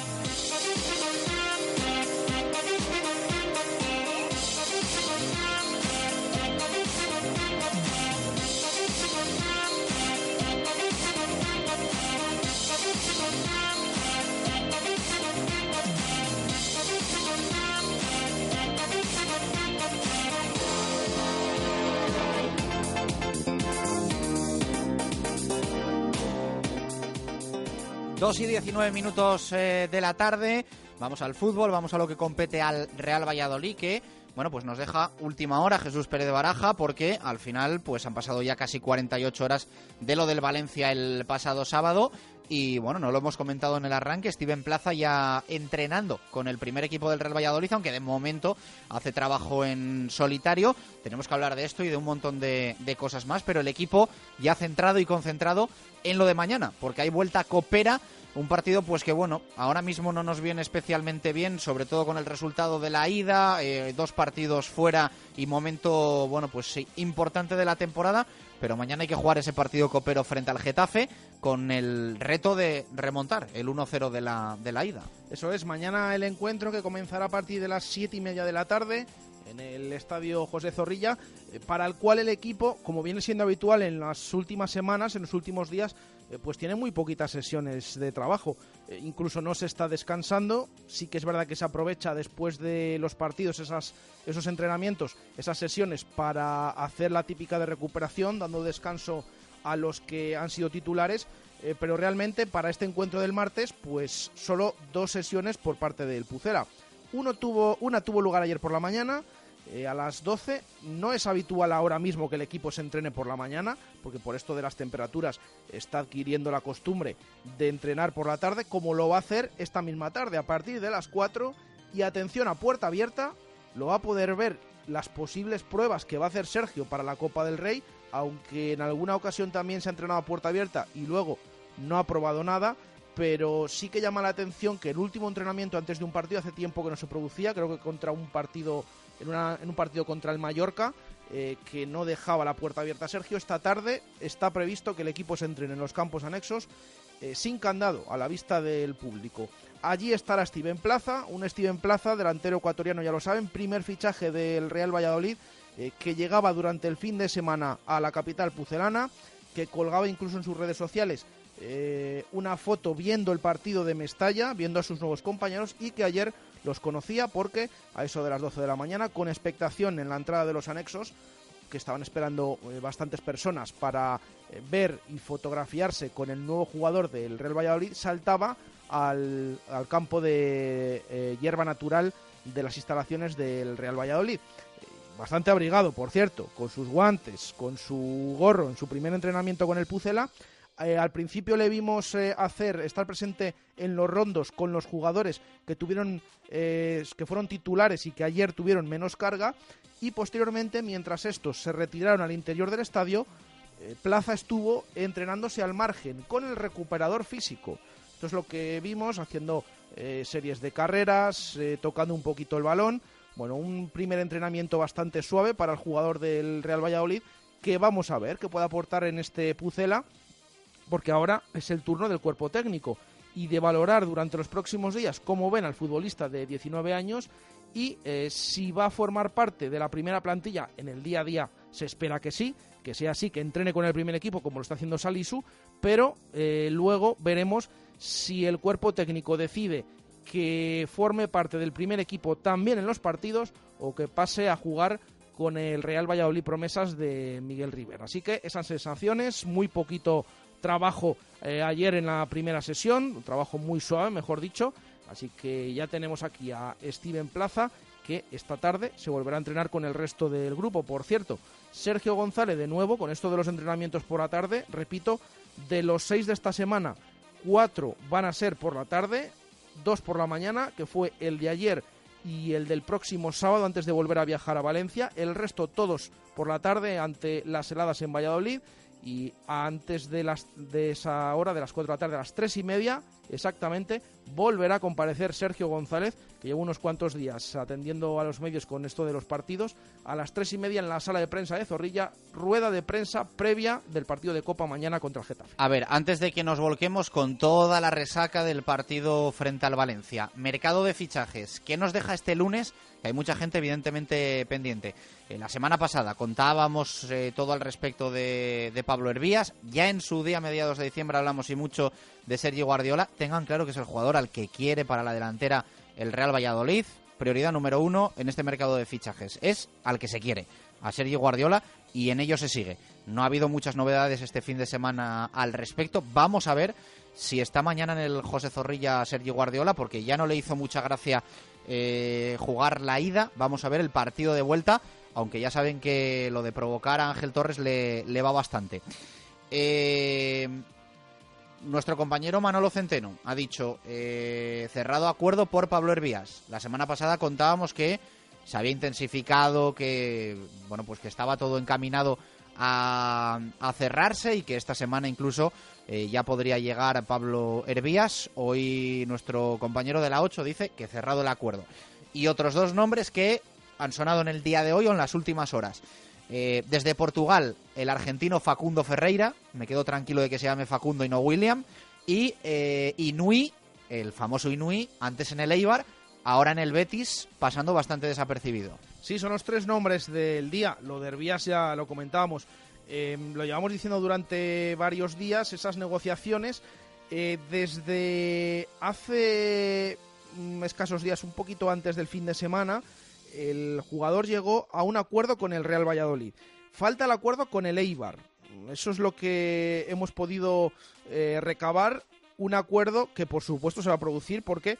Dos y 19 minutos eh, de la tarde. Vamos al fútbol, vamos a lo que compete al Real Valladolid, que bueno, pues nos deja última hora Jesús Pérez de Baraja, porque al final pues han pasado ya casi 48 horas de lo del Valencia el pasado sábado. Y bueno, no lo hemos comentado en el arranque, Steven Plaza ya entrenando con el primer equipo del Real Valladolid, aunque de momento hace trabajo en solitario. Tenemos que hablar de esto y de un montón de cosas más, pero el equipo ya centrado y concentrado en lo de mañana, porque hay vuelta copera un partido, pues que bueno, ahora mismo no nos viene especialmente bien, sobre todo con el resultado de la ida, eh, dos partidos fuera y momento, bueno, pues sí, importante de la temporada, pero mañana hay que jugar ese partido copero frente al Getafe con el reto de remontar el 1-0 de la, de la ida. Eso es, mañana el encuentro que comenzará a partir de las siete y media de la tarde en el estadio José Zorrilla, eh, para el cual el equipo, como viene siendo habitual en las últimas semanas, en los últimos días, eh, pues tiene muy poquitas sesiones de trabajo. Eh, incluso no se está descansando. Sí que es verdad que se aprovecha después de los partidos esas, esos entrenamientos, esas sesiones para hacer la típica de recuperación, dando descanso a los que han sido titulares. pero realmente para este encuentro del martes, pues solo dos sesiones por parte del Pucera. Uno tuvo, una tuvo lugar ayer por la mañana, eh, a las 12. No es habitual ahora mismo que el equipo se entrene por la mañana, porque por esto de las temperaturas está adquiriendo la costumbre de entrenar por la tarde, como lo va a hacer esta misma tarde, a partir de las 4. Y atención a puerta abierta, lo va a poder ver las posibles pruebas que va a hacer Sergio para la Copa del Rey, aunque en alguna ocasión también se ha entrenado a puerta abierta y luego no ha probado nada pero sí que llama la atención que el último entrenamiento antes de un partido hace tiempo que no se producía, creo que contra un partido en, un partido contra el Mallorca, eh, que no dejaba la puerta abierta. Sergio, esta tarde está previsto que el equipo se entrene en los campos anexos eh, sin candado, a la vista del público. Allí estará Steven Plaza, un Steven Plaza, delantero ecuatoriano, ya lo saben, primer fichaje del Real Valladolid, eh, que llegaba durante el fin de semana a la capital pucelana, que colgaba incluso en sus redes sociales una foto viendo el partido de Mestalla, viendo a sus nuevos compañeros y que ayer los conocía porque a eso de las 12 de la mañana, con expectación en la entrada de los anexos, que estaban esperando eh, bastantes personas para eh, ver y fotografiarse con el nuevo jugador del Real Valladolid, saltaba al, campo de eh, hierba natural de las instalaciones del Real Valladolid. Bastante abrigado, por cierto, con sus guantes, con su gorro en su primer entrenamiento con el Pucela eh, al principio le vimos eh, hacer, estar presente en los rondos con los jugadores que tuvieron, eh, que fueron titulares y que ayer tuvieron menos carga. Y posteriormente, mientras estos se retiraron al interior del estadio, Plaza estuvo entrenándose al margen con el recuperador físico. Esto es lo que vimos haciendo series de carreras, tocando un poquito el balón. Bueno, un primer entrenamiento bastante suave para el jugador del Real Valladolid que vamos a ver que puede aportar en este Pucela porque ahora es el turno del cuerpo técnico y de valorar durante los próximos días cómo ven al futbolista de 19 años y eh, si va a formar parte de la primera plantilla en el día a día, se espera que sí, que sea así, que entrene con el primer equipo como lo está haciendo Salisu, pero eh, luego veremos si el cuerpo técnico decide que forme parte del primer equipo también en los partidos o que pase a jugar con el Real Valladolid promesas de Miguel Rivera. Así que esas sensaciones, muy poquito trabajo eh, ayer en la primera sesión, un trabajo muy suave, mejor dicho. Así que ya tenemos aquí a Steven Plaza, que esta tarde se volverá a entrenar con el resto del grupo. Por cierto, Sergio González, de nuevo, con esto de los entrenamientos por la tarde, repito, de los seis de esta semana, cuatro van a ser por la tarde, dos por la mañana, que fue el de ayer y el del próximo sábado antes de volver a viajar a Valencia. El resto todos por la tarde ante las heladas en Valladolid y antes de, las, de esa hora, de las 4 de la tarde, a las 3 y media exactamente, volverá a comparecer Sergio González, que lleva unos cuantos días atendiendo a los medios con esto de los partidos, a las 3 y media en la sala de prensa de Zorrilla, rueda de prensa previa del partido de Copa mañana contra el Getafe. A ver, antes de que nos volquemos con toda la resaca del partido frente al Valencia, mercado de fichajes, ¿qué nos deja este lunes? Que hay mucha gente evidentemente pendiente. Eh, la semana pasada contábamos eh, todo al respecto de, Pablo Hervías. Ya en su día, mediados de diciembre, hablamos y mucho de Sergio Guardiola. Tengan claro que es el jugador al que quiere para la delantera el Real Valladolid. Prioridad número uno en este mercado de fichajes. Es al que se quiere, a Sergio Guardiola, y en ello se sigue. No ha habido muchas novedades este fin de semana al respecto. Vamos a ver si está mañana en el José Zorrilla Sergio Guardiola, porque ya no le hizo mucha gracia eh, jugar la ida. Vamos a ver el partido de vuelta aunque ya saben que lo de provocar a Ángel Torres le, va bastante. Eh, nuestro compañero Manolo Centeno ha dicho eh, cerrado acuerdo por Pablo Hervías. La semana pasada contábamos que se había intensificado, que bueno pues que estaba todo encaminado a, cerrarse y que esta semana incluso eh, ya podría llegar Pablo Hervías. Hoy nuestro compañero de la 8 dice que cerrado el acuerdo. Y otros dos nombres que han sonado en el día de hoy o en las últimas horas. Eh, desde Portugal, el argentino Facundo Ferreira, me quedo tranquilo de que se llame Facundo y no William, y eh, Inui, el famoso Inui, antes en el Eibar, ahora en el Betis pasando bastante desapercibido. Sí, son los tres nombres del día. Lo de Herbías ya lo comentábamos. Eh, lo llevamos diciendo durante varios días, esas negociaciones. Eh, desde hace mm, escasos días, un poquito antes del fin de semana, el jugador llegó a un acuerdo con el Real Valladolid. Falta el acuerdo con el Eibar. Eso es lo que hemos podido eh, recabar. Un acuerdo que por supuesto se va a producir porque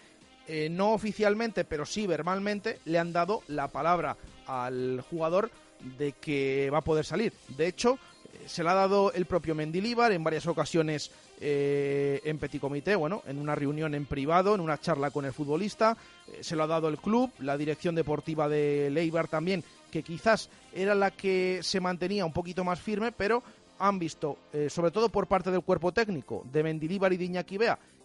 eh, no oficialmente, pero sí verbalmente, le han dado la palabra al jugador de que va a poder salir. De hecho, se le ha dado el propio Mendilíbar en varias ocasiones eh, en Petit Comité, bueno, en una reunión en privado, en una charla con el futbolista. se lo ha dado el club, la dirección deportiva de Leibar también, que quizás era la que se mantenía un poquito más firme, pero han visto, sobre todo por parte del cuerpo técnico de Mendilíbar y de Iñaki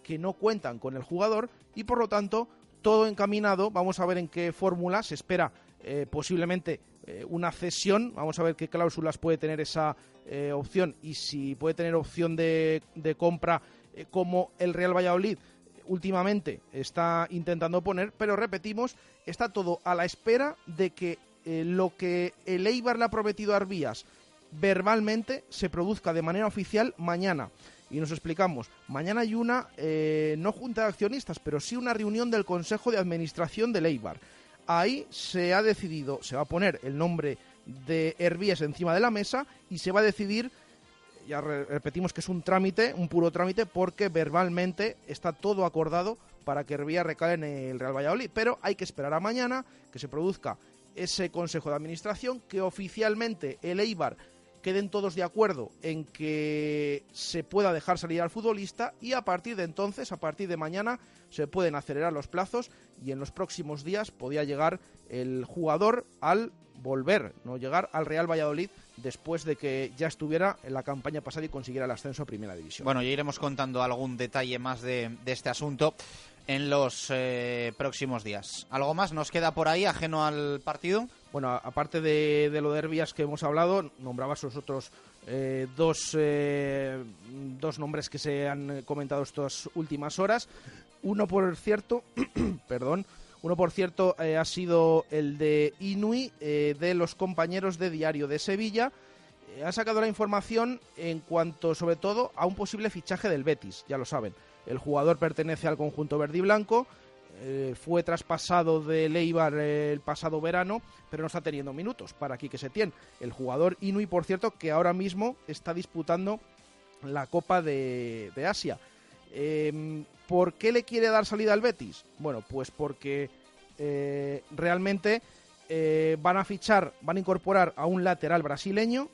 que no cuentan con el jugador y por lo tanto todo encaminado. Vamos a ver en qué fórmula se espera eh, posiblemente eh, una cesión. Vamos a ver qué cláusulas puede tener esa eh, opción y si puede tener opción de, de compra como el Real Valladolid últimamente está intentando poner, pero repetimos, está todo a la espera de que lo que el Eibar le ha prometido a Arbías verbalmente se produzca de manera oficial mañana y nos explicamos. Mañana hay una, eh, no junta de accionistas, pero sí una reunión del Consejo de Administración de Eibar. Ahí se ha decidido, se va a poner el nombre de Hervías encima de la mesa y se va a decidir, ya repetimos que es un trámite, un puro trámite, porque verbalmente está todo acordado para que Hervías recale en el Real Valladolid. Pero hay que esperar a mañana que se produzca ese Consejo de Administración, que oficialmente el Eibar queden todos de acuerdo en que se pueda dejar salir al futbolista y a partir de entonces, a partir de mañana, se pueden acelerar los plazos y en los próximos días podía llegar el jugador al volver, no llegar al Real Valladolid después de que ya estuviera en la campaña pasada y consiguiera el ascenso a Primera División. Bueno, ya iremos contando algún detalle más de, este asunto en los eh, próximos días. ¿Algo más nos queda por ahí ajeno al partido? Bueno, aparte de, lo de Herbias que hemos hablado, nombrabas los otros eh, dos, eh, dos nombres que se han comentado estas últimas horas. Uno, por cierto, perdón, uno, por cierto, eh, ha sido el de Inui, de los compañeros de Diario de Sevilla. ha sacado la información en cuanto, sobre todo, a un posible fichaje del Betis, ya lo saben. El jugador pertenece al conjunto verde y blanco eh, fue traspasado de Leibar eh, el pasado verano, pero no está teniendo minutos para Quique Setién. El jugador Inui, por cierto, que ahora mismo está disputando la Copa de, Asia. Em, ¿Por qué le quiere dar salida al Betis? Bueno, pues porque eh, realmente van a fichar, van a incorporar a un lateral brasileño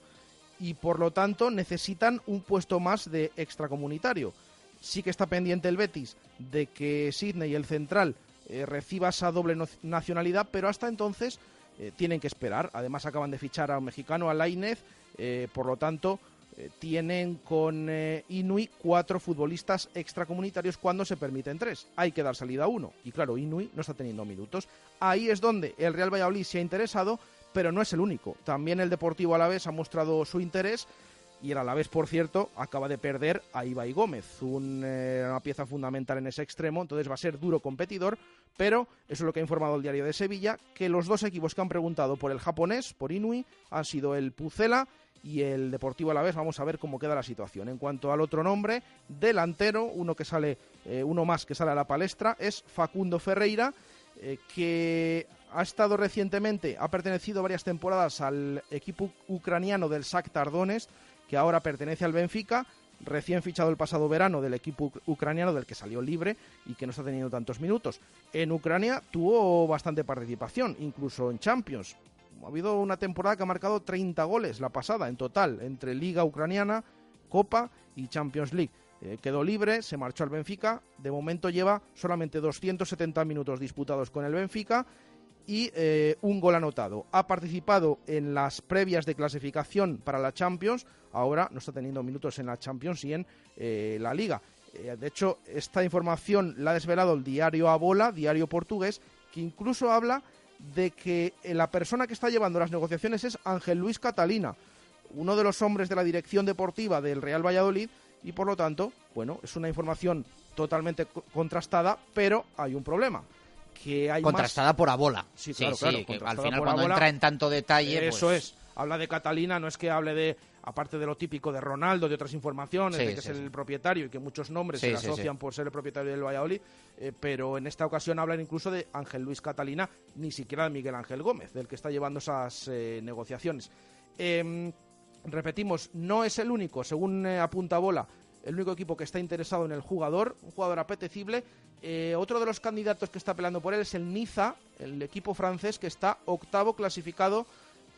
y por lo tanto necesitan un puesto más de extracomunitario. Sí que está pendiente el Betis de que Sidney, el central, eh, reciba esa doble nacionalidad, pero hasta entonces eh, tienen que esperar. Además acaban de fichar a un mexicano, a Lainez, eh, por lo tanto tienen con Inui cuatro futbolistas extracomunitarios cuando se permiten tres. Hay que dar salida a uno. Y claro, Inui no está teniendo minutos. Ahí es donde el Real Valladolid se ha interesado, pero no es el único. También el Deportivo Alavés ha mostrado su interés y el Alavés, por cierto, acaba de perder a Ibai Gómez, eh, una pieza fundamental en ese extremo, entonces va a ser duro competidor, pero eso es lo que ha informado el diario de Sevilla, que los dos equipos que han preguntado por el japonés, por Inui, han sido el Pucela y el Deportivo Alavés. Vamos a ver cómo queda la situación. En cuanto al otro nombre, delantero, uno que sale, eh, uno más que sale a la palestra, es Facundo Ferreira, eh, que ha estado recientemente, ha pertenecido varias temporadas al equipo ucraniano del Shakhtar Donetsk, que ahora pertenece al Benfica, recién fichado el pasado verano del equipo ucraniano del que salió libre y que no está teniendo tantos minutos. En Ucrania tuvo bastante participación, incluso en Champions. Ha habido una temporada que ha marcado 30 goles la pasada en total, entre Liga Ucraniana, Copa y Champions League. Eh, quedó libre, se marchó al Benfica, de momento lleva solamente 270 minutos disputados con el Benfica y eh, un gol anotado. Ha participado en las previas de clasificación para la Champions, ahora no está teniendo minutos en la Champions y en eh, la Liga. De hecho, esta información la ha desvelado el diario Abola, diario portugués, que incluso habla de que la persona que está llevando las negociaciones es Ángel Luis Catalina, uno de los hombres de la dirección deportiva del Real Valladolid, y por lo tanto, bueno, es una información totalmente contrastada, pero hay un problema que hay Contrastada por Abola. Sí, claro, sí, claro. que al final cuando Abola. entra en tanto detalle... Eso pues- es. Habla de Catalina, no es que hable de, aparte de lo típico de Ronaldo, de otras informaciones, Sí, de que sí, es sí. el propietario y que muchos nombres se le asocian por ser el propietario del Valladolid, eh, pero en esta ocasión hablan incluso de Ángel Luis Catalina, ni siquiera de Miguel Ángel Gómez, del que está llevando esas eh, negociaciones. Em, repetimos, no es el único, según eh, apunta Bola, el único equipo que está interesado en el jugador, un jugador apetecible. Eh, otro de los candidatos que está peleando por él es el Niza, el equipo francés que está octavo clasificado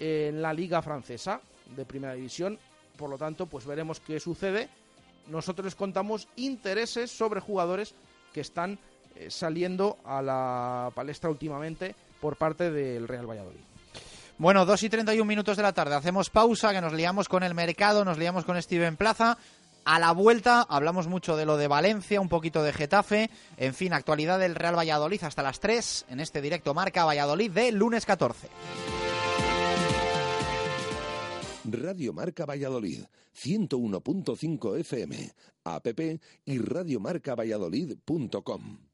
en la liga francesa de primera división. Por lo tanto, pues veremos qué sucede. Nosotros les contamos intereses sobre jugadores que están eh, saliendo a la palestra últimamente por parte del Real Valladolid. Bueno, 2 y 31 minutos de la tarde. Hacemos pausa, que nos liamos con el mercado, nos liamos con Steven Plaza. A la vuelta hablamos mucho de lo de Valencia, un poquito de Getafe. En fin, actualidad del Real Valladolid hasta las 3 en este directo Marca Valladolid de lunes 14. Radio Marca Valladolid, 101.5 FM, app y radiomarcavalladolid.com.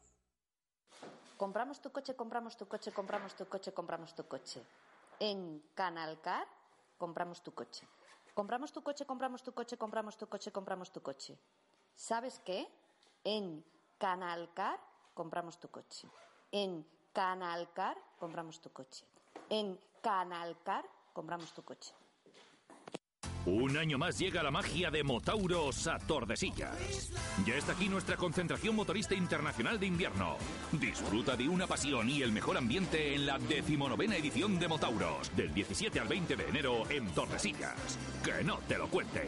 Compramos tu coche, compramos tu coche, compramos tu coche, compramos tu coche. En Canalcar compramos tu coche. Compramos tu coche, compramos tu coche, compramos tu coche, compramos tu coche. ¿Sabes qué? En Canalcar compramos tu coche. En Canalcar compramos tu coche. En Canalcar compramos tu coche. Un año más llega la magia de Motauros a Tordesillas. Ya está aquí nuestra concentración motorista internacional de invierno. Disfruta de una pasión y el mejor ambiente en la decimonovena edición de Motauros, del 17 al 20 de enero en Tordesillas. Que no te lo cuenten.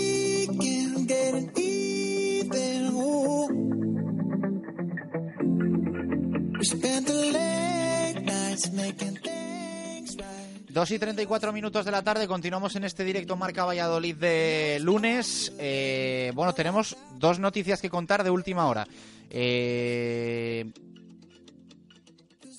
2 y 34 minutos de la tarde, continuamos en este directo Marca Valladolid de lunes. Eh, bueno, tenemos dos noticias que contar de última hora. Eh,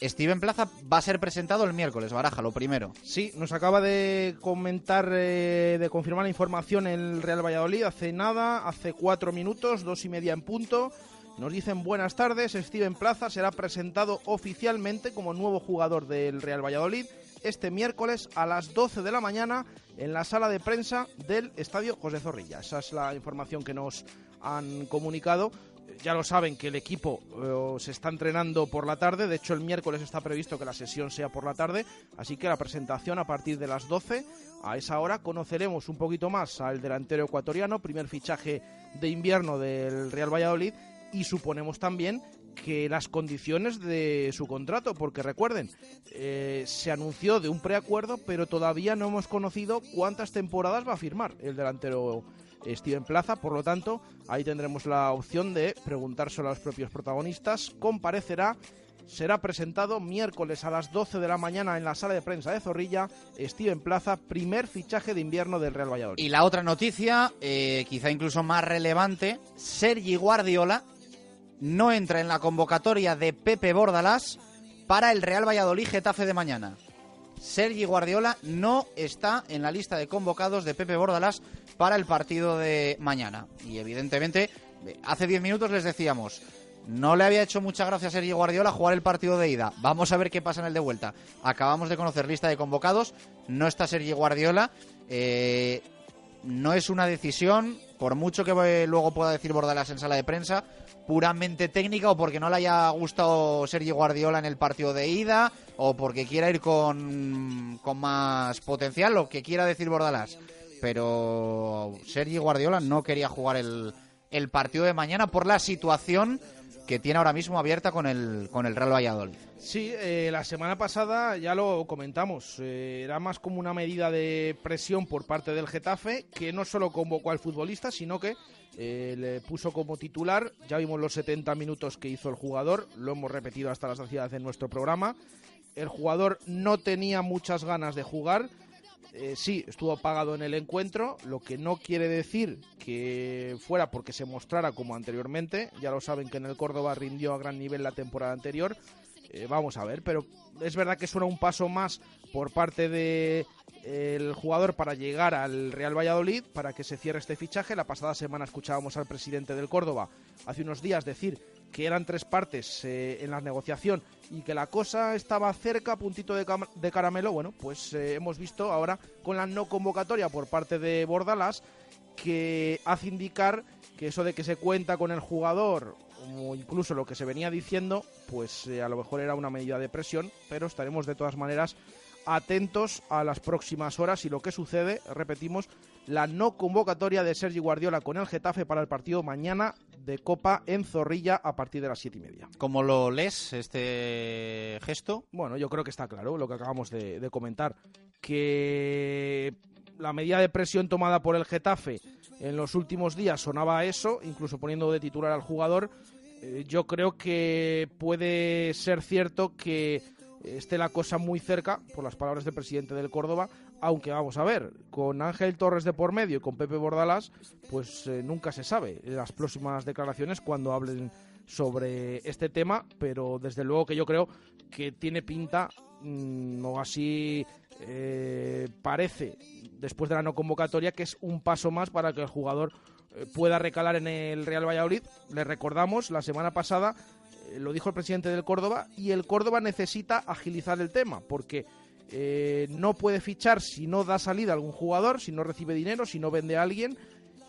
Steven Plaza va a ser presentado el miércoles, Baraja, lo primero. Sí, nos acaba de comentar, eh, de confirmar la información el Real Valladolid hace nada, hace cuatro minutos, dos y media en punto. Nos dicen buenas tardes, Steven Plaza será presentado oficialmente como nuevo jugador del Real Valladolid este miércoles a las 12 de la mañana en la sala de prensa del Estadio José Zorrilla. Esa es la información que nos han comunicado. Ya lo saben que el equipo eh, se está entrenando por la tarde, de hecho el miércoles está previsto que la sesión sea por la tarde, así que la presentación a partir de las 12, a esa hora conoceremos un poquito más al delantero ecuatoriano, primer fichaje de invierno del Real Valladolid, y suponemos también que las condiciones de su contrato, porque recuerden, eh, se anunció de un preacuerdo, pero todavía no hemos conocido cuántas temporadas va a firmar el delantero Steven Plaza, por lo tanto, ahí tendremos la opción de preguntárselo a los propios protagonistas, comparecerá será presentado miércoles a las 12 de la mañana en la sala de prensa de Zorrilla. Steven Plaza, primer fichaje de invierno del Real Valladolid. Y la otra noticia, eh, quizá incluso más relevante, Sergi Guardiola no entra en la convocatoria de Pepe Bordalás para el Real Valladolid Getafe de mañana. Sergi Guardiola no está en la lista de convocados de Pepe Bordalás para el partido de mañana. Y evidentemente, hace 10 minutos les decíamos, no le había hecho mucha gracia a Sergio Guardiola jugar el partido de ida. Vamos a ver qué pasa en el de vuelta. Acabamos de conocer lista de convocados. No está Sergio Guardiola. Eh, no es una decisión, por mucho que luego pueda decir Bordalas en sala de prensa, puramente técnica o porque no le haya gustado Sergio Guardiola en el partido de ida o porque quiera ir con, con más potencial, lo que quiera decir Bordalás. Pero Sergio Guardiola no quería jugar el, el partido de mañana por la situación que tiene ahora mismo abierta con el, con el Real Valladolid. Sí, eh, la semana pasada ya lo comentamos, eh, era más como una medida de presión por parte del Getafe, que no solo convocó al futbolista, sino que eh, le puso como titular, ya vimos los 70 minutos que hizo el jugador, lo hemos repetido hasta la saciedad en nuestro programa, el jugador no tenía muchas ganas de jugar, eh, sí, estuvo apagado en el encuentro, lo que no quiere decir que fuera porque se mostrara como anteriormente. Ya lo saben que en el Córdoba rindió a gran nivel la temporada anterior. Eh, vamos a ver, pero es verdad que suena un paso más por parte de el jugador para llegar al Real Valladolid para que se cierre este fichaje. La pasada semana escuchábamos al presidente del Córdoba hace unos días decir que eran tres partes eh, en la negociación y que la cosa estaba cerca, puntito de, de caramelo. Bueno, pues eh, hemos visto ahora con la no convocatoria por parte de Bordalas que hace indicar que eso de que se cuenta con el jugador o incluso lo que se venía diciendo, pues eh, a lo mejor era una medida de presión, pero estaremos de todas maneras atentos a las próximas horas y lo que sucede, repetimos, la no convocatoria de Sergi Guardiola con el Getafe para el partido mañana de Copa en Zorrilla a partir de las siete y media. ¿Cómo lo lees este gesto? Bueno, yo creo que está claro lo que acabamos de, de comentar, que la medida de presión tomada por el Getafe en los últimos días sonaba eso, incluso poniendo de titular al jugador. Eh, yo creo que puede ser cierto que esté la cosa muy cerca, por las palabras del presidente del Córdoba, aunque vamos a ver, con Ángel Torres de por medio y con Pepe Bordalás, pues eh, nunca se sabe las próximas declaraciones cuando hablen sobre este tema, pero desde luego que yo creo que tiene pinta, mm, o así eh, parece, después de la no convocatoria, que es un paso más para que el jugador eh, pueda recalar en el Real Valladolid. Le recordamos, la semana pasada lo dijo el presidente del Córdoba, y el Córdoba necesita agilizar el tema, porque eh, no puede fichar si no da salida a algún jugador, si no recibe dinero, si no vende a alguien,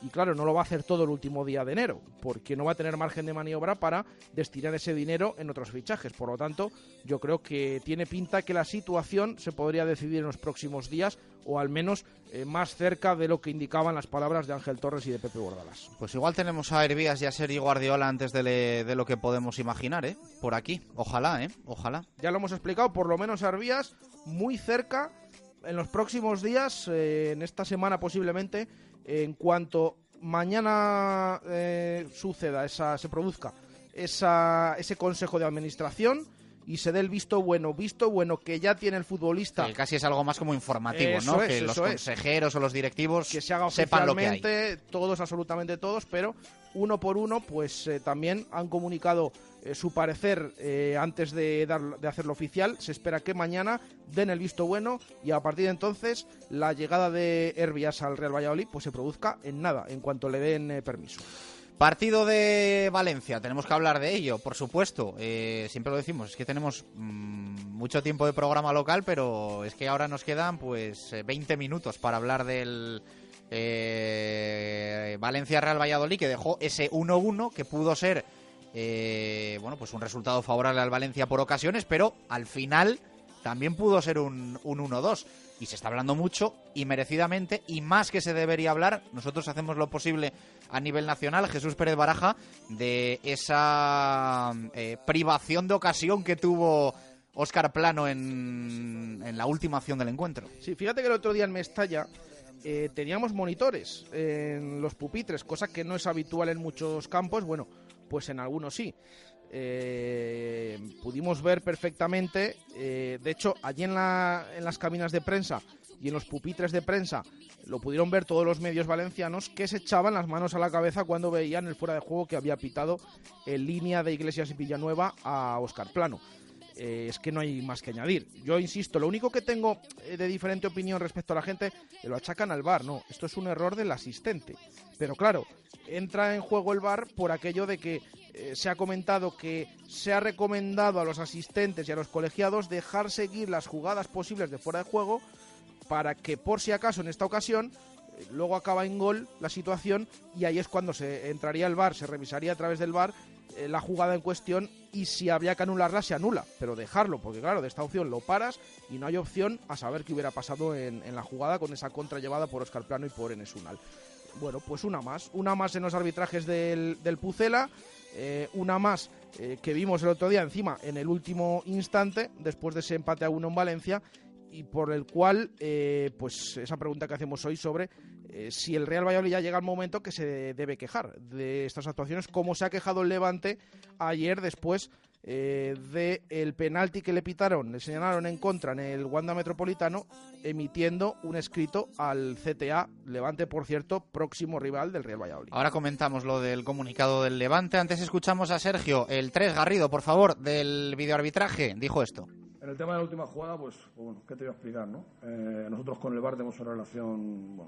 y claro, no lo va a hacer todo el último día de enero, porque no va a tener margen de maniobra para destinar ese dinero en otros fichajes. Por lo tanto, yo creo que tiene pinta que la situación se podría decidir en los próximos días, o al menos eh, más cerca de lo que indicaban las palabras de Ángel Torres y de Pepe Bordalas. Pues igual tenemos a Hervías y a Sergi Guardiola antes de, le- de lo que podemos imaginar, ¿eh? Por aquí. Ojalá, ¿eh? Ojalá. Ya lo hemos explicado, por lo menos Arbías muy cerca en los próximos días, eh, en esta semana posiblemente, en cuanto mañana eh, suceda, esa, se produzca esa, ese consejo de administración y se dé el visto bueno, visto bueno que ya tiene el futbolista. Que casi es algo más como informativo, Eso ¿no? es, que los es. consejeros o los directivos que se haga sepan lo que hay. todos, absolutamente todos, pero uno por uno, pues eh, también han comunicado eh, su parecer eh, antes de, dar, de hacerlo oficial. Se espera que mañana den el visto bueno y a partir de entonces la llegada de Herbias al Real Valladolid pues se produzca en nada, en cuanto le den eh, permiso. Partido de Valencia, tenemos que hablar de ello, por supuesto. Eh, siempre lo decimos, es que tenemos mm, mucho tiempo de programa local, pero es que ahora nos quedan pues eh, 20 minutos para hablar del eh, Valencia-Real Valladolid, que dejó ese 1-1 que pudo ser eh, bueno pues un resultado favorable al Valencia por ocasiones, pero al final también pudo ser un, un 1-2. Y se está hablando mucho y merecidamente, y más que se debería hablar, nosotros hacemos lo posible a nivel nacional, Jesús Pérez Baraja, de esa eh, privación de ocasión que tuvo Óscar Plano en, en la última acción del encuentro. Sí, fíjate que el otro día en Mestalla eh, teníamos monitores en los pupitres, cosa que no es habitual en muchos campos, bueno, pues en algunos sí. Eh, pudimos ver perfectamente, eh, de hecho, allí en, la, en las cabinas de prensa y en los pupitres de prensa lo pudieron ver todos los medios valencianos que se echaban las manos a la cabeza cuando veían el fuera de juego que había pitado en línea de Iglesias y Villanueva a Oscar Plano. Eh, es que no hay más que añadir. Yo insisto, lo único que tengo eh, de diferente opinión respecto a la gente, eh, lo achacan al bar, no, esto es un error del asistente. Pero claro, entra en juego el bar por aquello de que se ha comentado que se ha recomendado a los asistentes y a los colegiados dejar seguir las jugadas posibles de fuera de juego para que por si acaso en esta ocasión luego acaba en gol la situación y ahí es cuando se entraría el bar, se revisaría a través del bar la jugada en cuestión y si habría que anularla se anula, pero dejarlo, porque claro, de esta opción lo paras y no hay opción a saber qué hubiera pasado en, la jugada con esa contra llevada por Oscar Plano y por Enes Unal. Bueno, pues una más, una más en los arbitrajes del, del Pucela, eh, una más eh, que vimos el otro día encima en el último instante, después de ese empate a uno en Valencia, y por el cual, eh, pues esa pregunta que hacemos hoy sobre eh, si el Real Valladolid ya llega el momento que se debe quejar de estas actuaciones, como se ha quejado el Levante ayer después eh, del penalti que le pitaron, le señalaron en contra en el Wanda Metropolitano, emitiendo un escrito al CTA, Levante, por cierto, próximo rival del Real Valladolid. Ahora comentamos lo del comunicado del Levante. Antes escuchamos a Sergio, el 3 Garrido, por favor, del videoarbitraje. Dijo esto. En el tema de la última jugada, pues, pues bueno, ¿qué te voy a explicar, no? Eh, nosotros con el VAR tenemos una relación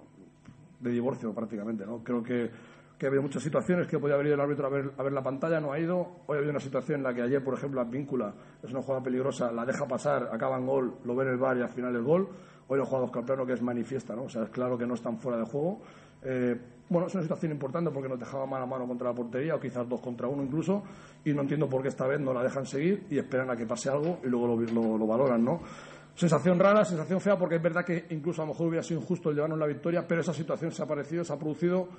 de divorcio prácticamente, ¿no? Creo que, que ha habido muchas situaciones que podía haber ido el árbitro a ver, a ver la pantalla, no ha ido. Hoy ha habido una situación en la que ayer, por ejemplo, la víncula es una jugada peligrosa, la deja pasar, acaba en gol, lo ve en el VAR y al final el gol. Hoy lo ha jugado Oscar Plano, que es manifiesta, ¿no? O sea, es claro que no están fuera de juego. Eh, bueno, es una situación importante porque nos dejaba mano a mano contra la portería, o quizás dos contra uno incluso, y no entiendo por qué esta vez no la dejan seguir y esperan a que pase algo y luego lo, lo, lo valoran, ¿no? Sensación rara, sensación fea, porque es verdad que incluso a lo mejor hubiera sido injusto llevarnos la victoria, pero esa situación se ha aparecido, se ha producido.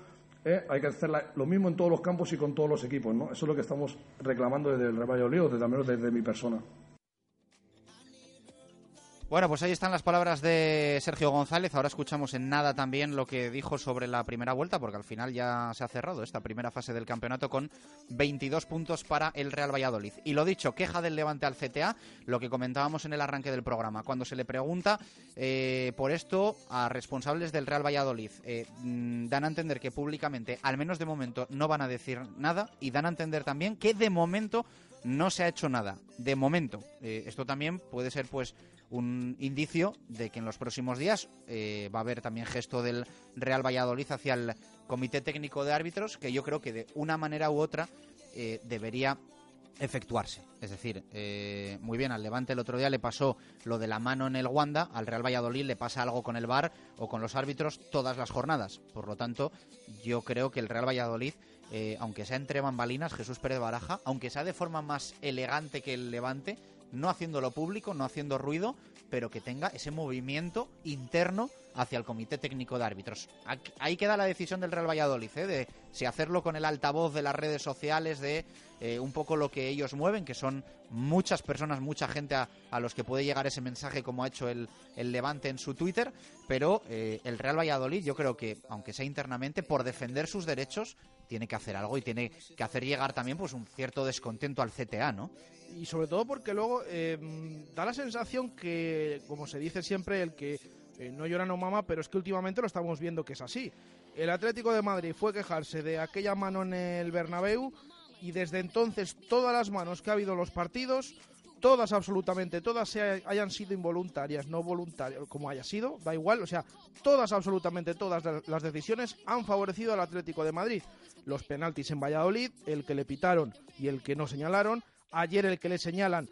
¿eh? Hay que hacer lo mismo en todos los campos y con todos los equipos, ¿no? Eso es lo que estamos reclamando desde el Real Valladolid, desde, al menos desde mi persona. Bueno, pues ahí están las palabras de Sergio González. Ahora escuchamos en nada también lo que dijo sobre la primera vuelta, porque al final ya se ha cerrado esta primera fase del campeonato con 22 puntos para el Real Valladolid. Y lo dicho, queja del Levante al CTA, lo que comentábamos en el arranque del programa. Cuando se le pregunta eh, por esto a responsables del Real Valladolid, eh, mm, dan a entender que públicamente, al menos de momento, no van a decir nada y dan a entender también que de momento no se ha hecho nada. De momento. Eh, esto también puede ser, pues, un indicio de que en los próximos días eh, va a haber también gesto del Real Valladolid hacia el Comité Técnico de Árbitros, que yo creo que de una manera u otra eh, debería efectuarse. Es decir, eh, muy bien, al Levante el otro día le pasó lo de la mano en el Wanda, al Real Valladolid le pasa algo con el VAR o con los árbitros todas las jornadas. Por lo tanto, yo creo que el Real Valladolid, eh, aunque sea entre bambalinas, Jesús Pérez Baraja, aunque sea de forma más elegante que el Levante, no haciéndolo público, no haciendo ruido, pero que tenga ese movimiento interno hacia el Comité Técnico de Árbitros. Aquí- Ahí queda la decisión del Real Valladolid, ¿eh? de si hacerlo con el altavoz de las redes sociales, de eh, un poco lo que ellos mueven, que son muchas personas, mucha gente a, a los que puede llegar ese mensaje, como ha hecho el, el Levante en su Twitter, pero eh, el Real Valladolid, yo creo que, aunque sea internamente, por defender sus derechos, tiene que hacer algo y tiene que hacer llegar también pues un cierto descontento al CTA, ¿no? y sobre todo porque luego eh, da la sensación que, como se dice siempre, el que eh, no mama, pero es que últimamente lo estamos viendo que es así. El Atlético de Madrid fue quejarse de aquella mano en el Bernabéu y desde entonces todas las manos que ha habido en los partidos, todas absolutamente, todas se hayan sido involuntarias, no voluntarias, como haya sido, da igual, o sea, todas absolutamente todas la- las decisiones han favorecido al Atlético de Madrid. Los penaltis en Valladolid, el que le pitaron y el que no señalaron, ayer el que le señalan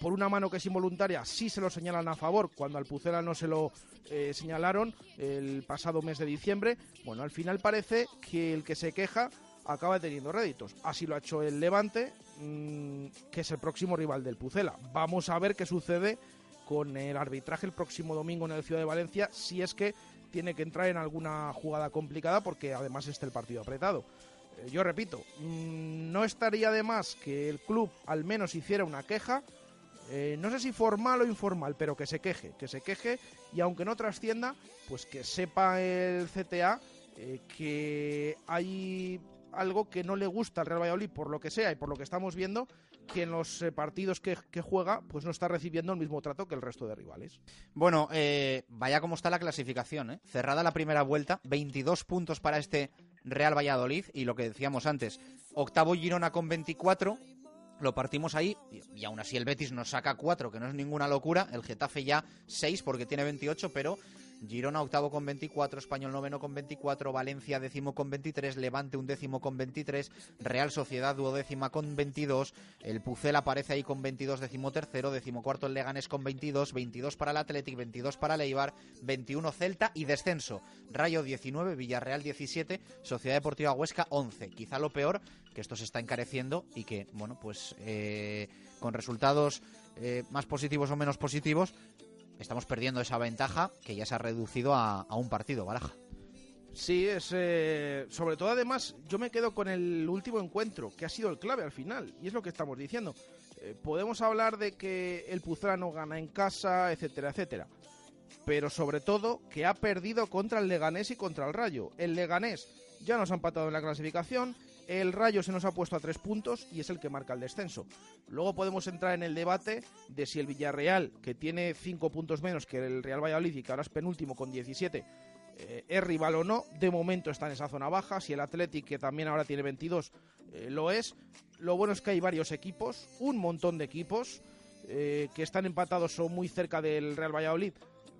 por una mano que es involuntaria, sí se lo señalan a favor, cuando al Pucela no se lo eh, señalaron el pasado mes de diciembre. Bueno, al final parece que el que se queja acaba teniendo réditos. Así lo ha hecho el Levante, mm, que es el próximo rival del Pucela. Vamos a ver qué sucede con el arbitraje el próximo domingo en el Ciudad de Valencia, si es que tiene que entrar en alguna jugada complicada, porque además está el partido apretado. Eh, yo repito, mm, no estaría de más que el club al menos hiciera una queja, eh, no sé si formal o informal, pero que se queje, que se queje y aunque no trascienda, pues que sepa el CTA eh, que hay algo que no le gusta al Real Valladolid por lo que sea y por lo que estamos viendo que en los eh, partidos que, que, juega pues no está recibiendo el mismo trato que el resto de rivales. Bueno, eh, vaya como está la clasificación. ¿eh? Cerrada la primera vuelta, 22 puntos para este Real Valladolid y lo que decíamos antes, octavo Girona con 24. Lo partimos ahí y, aún así el Betis nos saca 4, que no es ninguna locura. El Getafe ya 6 porque tiene 28, pero Girona octavo con 24, Español noveno con 24, Valencia décimo con 23, Levante un décimo con 23, Real Sociedad duodécima con 22, el Pucel aparece ahí con 22, décimo tercero, décimo cuarto el Leganés con 22, 22 para el Athletic, 22 para el Eibar, 21 Celta y descenso. Rayo 19, Villarreal 17, Sociedad Deportiva Huesca 11. Quizá lo peor que esto se está encareciendo y que, bueno, pues eh, con resultados eh, más positivos o menos positivos, estamos perdiendo esa ventaja que ya se ha reducido a, un partido, Baraja. Sí, es eh, sobre todo además yo me quedo con el último encuentro, que ha sido el clave al final, y es lo que estamos diciendo. Eh, podemos hablar de que el Puzrano gana en casa, etcétera, etcétera. Pero sobre todo que ha perdido contra el Leganés y contra el Rayo. El Leganés ya nos ha empatado en la clasificación, el Rayo se nos ha puesto a tres puntos y es el que marca el descenso. Luego podemos entrar en el debate de si el Villarreal, que tiene cinco puntos menos que el Real Valladolid y que ahora es penúltimo con 17, eh, es rival o no. De momento está en esa zona baja. Si el Athletic, que también ahora tiene 22, eh, lo es. Lo bueno es que hay varios equipos, un montón de equipos, eh, que están empatados o muy cerca del Real Valladolid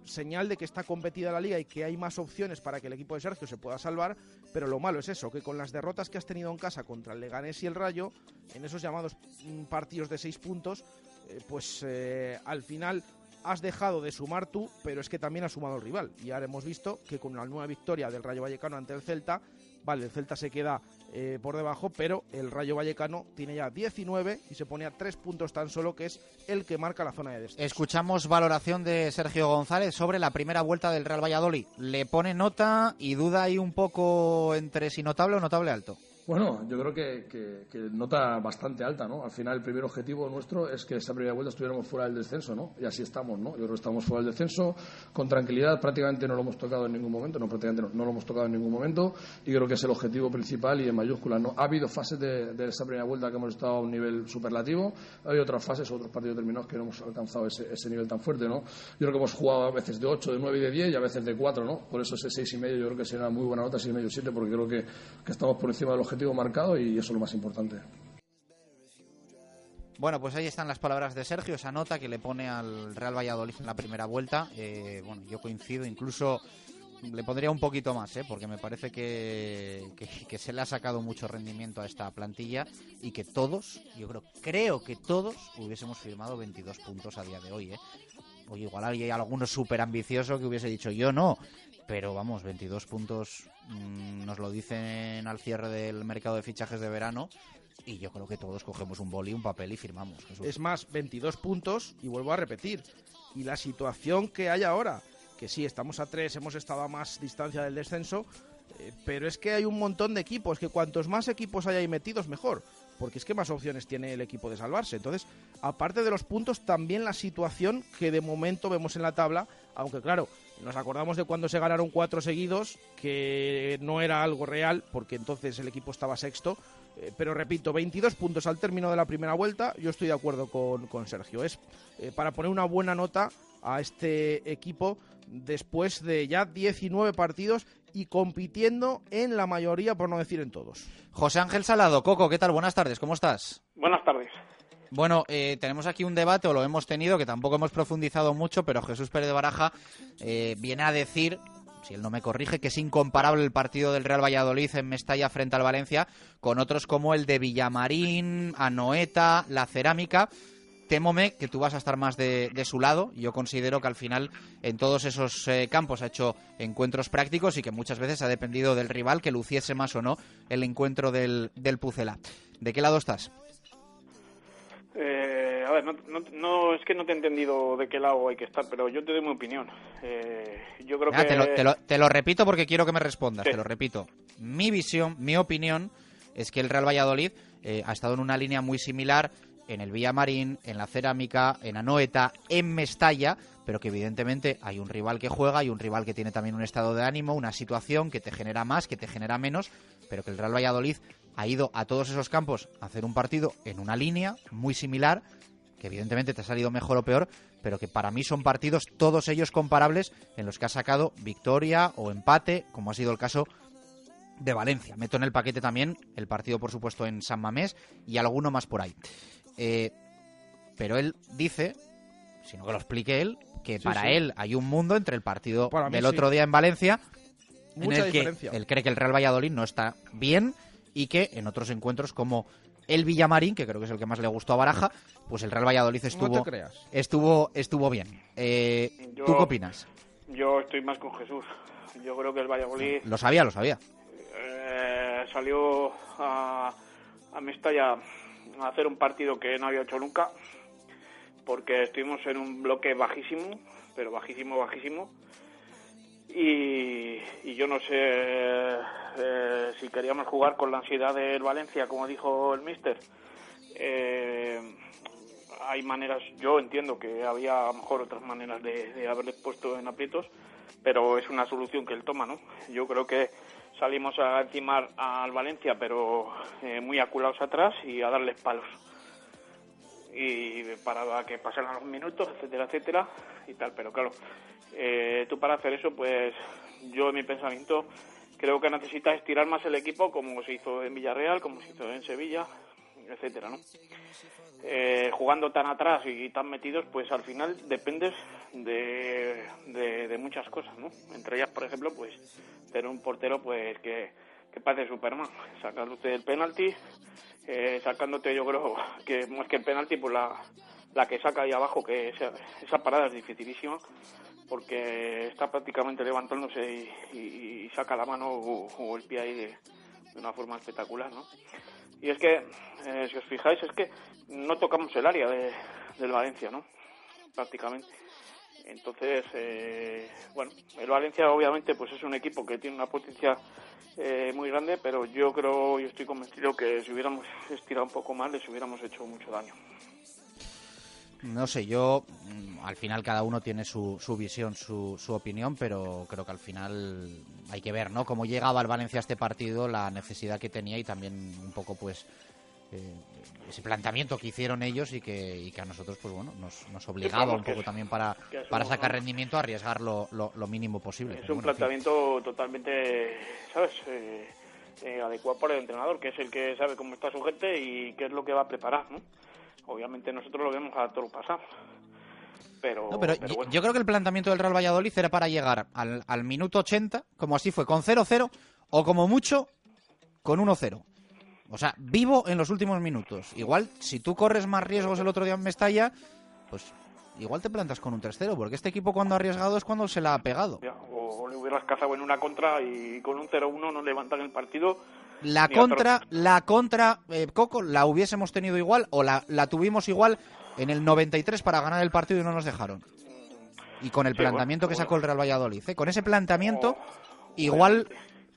señal de que está competida la liga y que hay más opciones para que el equipo de Sergio se pueda salvar, pero lo malo es eso, que con las derrotas que has tenido en casa contra el Leganés y el Rayo, en esos llamados partidos de seis puntos, eh, pues eh, al final has dejado de sumar tú, pero es que también ha sumado el rival. Y ahora hemos visto que con la nueva victoria del Rayo Vallecano ante el Celta, vale, el Celta se queda eh, por debajo, pero el Rayo Vallecano tiene ya 19 y se pone a 3 puntos tan solo, que es el que marca la zona de descenso. Escuchamos valoración de Sergio González sobre la primera vuelta del Real Valladolid. Le pone nota y duda ahí un poco entre si notable o notable alto. Bueno, yo creo que, nota bastante alta, ¿no? Al final el primer objetivo nuestro es que esa primera vuelta estuviéramos fuera del descenso, ¿no? Y así estamos, ¿no? Yo creo que estamos fuera del descenso, con tranquilidad, prácticamente no lo hemos tocado en ningún momento, no prácticamente no, lo hemos tocado en ningún momento, y creo que es el objetivo principal y en mayúsculas, ¿no? Ha habido fases de, de esa primera vuelta que hemos estado a un nivel superlativo, hay otras fases, otros partidos terminados que no hemos alcanzado ese, nivel tan fuerte, ¿no? Yo creo que hemos jugado a veces de 8, de 9 y de 10 y a veces de 4, ¿no? Por eso ese 6 y medio yo creo que será una muy buena nota, 6 y medio, 7, porque creo que, estamos por encima del objetivo marcado y eso es lo más importante. Bueno, pues ahí están las palabras de Sergio, esa nota que le pone al Real Valladolid en la primera vuelta. Eh, bueno, yo coincido, incluso le pondría un poquito más, ¿eh? porque me parece que, se le ha sacado mucho rendimiento a esta plantilla y que todos, yo creo, creo que todos hubiésemos firmado 22 puntos a día de hoy. ¿eh? O igual hay alguno súper ambicioso que hubiese dicho yo no, pero vamos, 22 puntos mmm, nos lo dicen al cierre del mercado de fichajes de verano y yo creo que todos cogemos un boli, un papel y firmamos. Es más, 22 puntos y vuelvo a repetir. Y la situación que hay ahora, que sí, estamos a 3, hemos estado a más distancia del descenso, eh, pero es que hay un montón de equipos, que cuantos más equipos hay ahí metidos, mejor porque es que más opciones tiene el equipo de salvarse. Entonces, aparte de los puntos, también la situación que de momento vemos en la tabla, aunque claro, nos acordamos de cuando se ganaron cuatro seguidos, que no era algo real, porque entonces el equipo estaba sexto. Eh, pero repito, 22 puntos al término de la primera vuelta, yo estoy de acuerdo con, con Sergio. Es eh, para poner una buena nota a este equipo después de ya 19 partidos y compitiendo en la mayoría, por no decir en todos. José Ángel Salado, Coco, ¿qué tal? Buenas tardes, ¿cómo estás? Buenas tardes. Bueno, eh, tenemos aquí un debate, o lo hemos tenido, que tampoco hemos profundizado mucho, pero Jesús Pérez de Baraja eh, viene a decir, si él no me corrige, que es incomparable el partido del Real Valladolid en Mestalla frente al Valencia con otros como el de Villamarín, Anoeta, La Cerámica temome que tú vas a estar más de, de, su lado. Yo considero que al final en todos esos eh, campos ha hecho encuentros prácticos y que muchas veces ha dependido del rival que luciese más o no el encuentro del, del Pucela. ¿De qué lado estás? Eh, a ver, no, no, no, es que no te he entendido de qué lado hay que estar, pero yo te doy mi opinión. Eh, yo creo Ah, que... te, lo, te lo- te lo repito porque quiero que me respondas, Sí. te lo repito. Mi visión, mi opinión, es que el Real Valladolid eh, ha estado en una línea muy similar en el Villamarín, en la Cerámica, en Anoeta, en Mestalla, pero que evidentemente hay un rival que juega y un rival que tiene también un estado de ánimo, una situación que te genera más, que te genera menos, pero que el Real Valladolid ha ido a todos esos campos a hacer un partido en una línea muy similar, que evidentemente te ha salido mejor o peor, pero que para mí son partidos todos ellos comparables en los que ha sacado victoria o empate, como ha sido el caso de Valencia. Meto en el paquete también el partido, por supuesto, en San Mamés y alguno más por ahí. Eh, pero él dice, sino que lo explique él, que Sí, para sí. él hay un mundo entre el partido del sí. otro día en Valencia, Mucha en el que diferencia. él cree que el Real Valladolid no está bien y que en otros encuentros como el Villamarín, que creo que es el que más le gustó a Baraja, pues el Real Valladolid estuvo, creas. estuvo, estuvo bien. Eh, Yo- ¿Tú qué opinas? Yo estoy más con Jesús. Yo creo que el Valladolid Lo sabía, lo sabía. eh, salió a, a Mestalla a hacer un partido que no había hecho nunca, porque estuvimos en un bloque bajísimo, pero bajísimo, bajísimo. Y, y yo no sé eh, si queríamos jugar con la ansiedad del Valencia, como dijo el míster. Eh, hay maneras, yo entiendo que había a lo mejor otras maneras de, de haberles puesto en aprietos, pero es una solución que él toma, ¿no? Yo creo que salimos a encimar al Valencia, pero eh, muy aculados atrás y a darles palos. Y para que pasaran los minutos, etcétera, etcétera, y tal. Pero claro, eh, tú para hacer eso, pues yo en mi pensamiento creo que necesitas estirar más el equipo, como se hizo en Villarreal, como se hizo en Sevilla, etcétera, ¿no? Eh, jugando tan atrás y tan metidos, pues al final dependes de, de, muchas cosas, ¿no? Entre ellas, por ejemplo, pues tener un portero pues que, que parece Superman, sacándote el penalti, eh, sacándote yo creo que más que el penalti, pues la, la que saca ahí abajo, que esa, esa parada es dificilísima, porque está prácticamente levantándose y, saca la mano o, el pie ahí de, de una forma espectacular, ¿no? Y es que, eh, si os fijáis, es que no tocamos el área de, del Valencia, ¿no? Prácticamente. Entonces, eh, bueno, el Valencia obviamente pues es un equipo que tiene una potencia eh, muy grande, pero yo creo y estoy convencido que si hubiéramos estirado un poco más les hubiéramos hecho mucho daño. No sé, yo mm, al final cada uno tiene su, su visión, su, su opinión, pero creo que al final hay que ver, ¿no? Cómo llegaba el Valencia a este partido, la necesidad que tenía y también un poco, pues, eh, ese planteamiento que hicieron ellos y que, y que a nosotros, pues bueno, nos, nos obligaba un poco también para, para sacar rendimiento a arriesgar lo, lo, lo mínimo posible. Es un bueno, planteamiento totalmente, ¿sabes? Eh, eh, adecuado por el entrenador, que es el que sabe cómo está su gente y qué es lo que va a preparar, ¿no? Obviamente nosotros lo vemos a todo pasar. Pero, No, pero, pero yo, bueno. yo creo que el planteamiento del Real Valladolid era para llegar al, al minuto 80, como así fue, con 0-0 o como mucho con 1-0. O sea, vivo en los últimos minutos. Igual, si tú corres más riesgos el otro día en Mestalla, pues igual te plantas con un 3-0, porque este equipo cuando ha arriesgado es cuando se la ha pegado. Ya, o, o le hubieras cazado en una contra y con un 0-1 no levantan el partido. La contra, la contra, eh, Coco, la hubiésemos tenido igual o la, la tuvimos igual en el 93 para ganar el partido y no nos dejaron. Y con el Sí, bueno, planteamiento que sacó el Real Valladolid. ¿eh? Con ese planteamiento, igual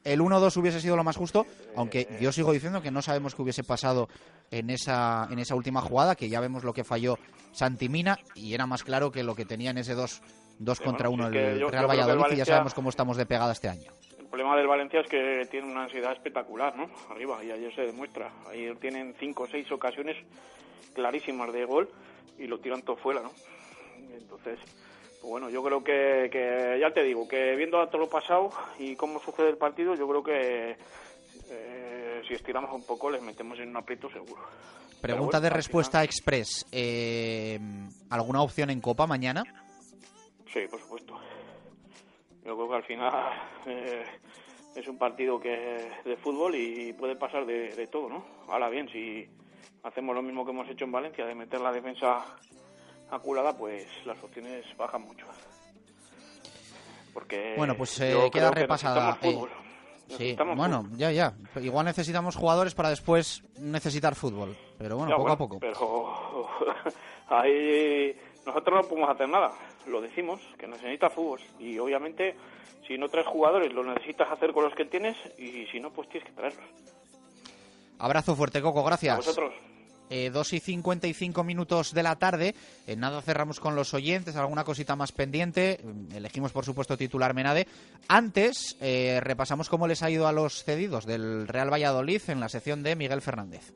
el 1-2 hubiese sido lo más justo, aunque yo sigo diciendo que no sabemos qué hubiese pasado en esa, en esa última jugada, que ya vemos lo que falló Santimina y era más claro que lo que tenía en ese 2 dos Sí, contra bueno, 1 sí, es que el Real Valladolid y ya sabemos cómo estamos de pegada este año. El problema del Valencia es que tiene una ansiedad espectacular, ¿no? Arriba, y ayer se demuestra. Ayer tienen cinco o seis ocasiones clarísimas de gol y lo tiran todo fuera, ¿no? Entonces, pues bueno, yo creo que, que, ya te digo, que viendo a todo lo pasado y cómo sucede el partido, yo creo que eh, si estiramos un poco les metemos en un aprieto seguro. Pregunta bueno, de respuesta express. Eh, ¿Alguna opción en Copa mañana? Sí, por supuesto. Yo creo que al final eh, es un partido que de fútbol y puede pasar de, de todo, ¿no? Ahora bien, si hacemos lo mismo que hemos hecho en Valencia, de meter la defensa aculada, pues las opciones bajan mucho. Porque Bueno, pues, eh, queda que repasada, necesitamos fútbol. Sí, bueno, ya, ya. Igual necesitamos jugadores para después necesitar fútbol. Pero bueno, Ya, poco a poco. Pero ahí nosotros no podemos hacer nada. Lo decimos, que necesita fútbol. Y obviamente, si no traes jugadores, lo necesitas hacer con los que tienes. Y si no, pues tienes que traerlos. Abrazo fuerte, Coco, gracias. A vosotros. Eh, 2 y 55 minutos de la tarde. En nada cerramos con los oyentes, alguna cosita más pendiente. Mm, Elegimos, por supuesto, titular Menade. Antes, eh, repasamos cómo les ha ido a los cedidos del Real Valladolid en la sección de Miguel Fernández.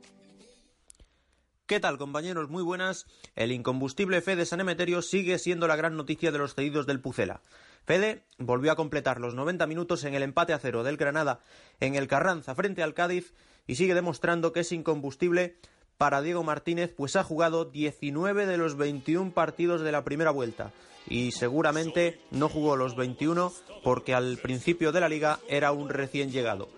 ¿Qué tal, compañeros? Muy buenas. El incombustible Fede San Emeterio sigue siendo la gran noticia de los cedidos del Pucela. Fede volvió a completar los 90 minutos en el empate a cero del Granada en el Carranza frente al Cádiz y sigue demostrando que es incombustible para Diego Martínez, pues ha jugado 19 de los 21 partidos de la primera vuelta y seguramente no jugó los 21 porque al principio de la liga era un recién llegado.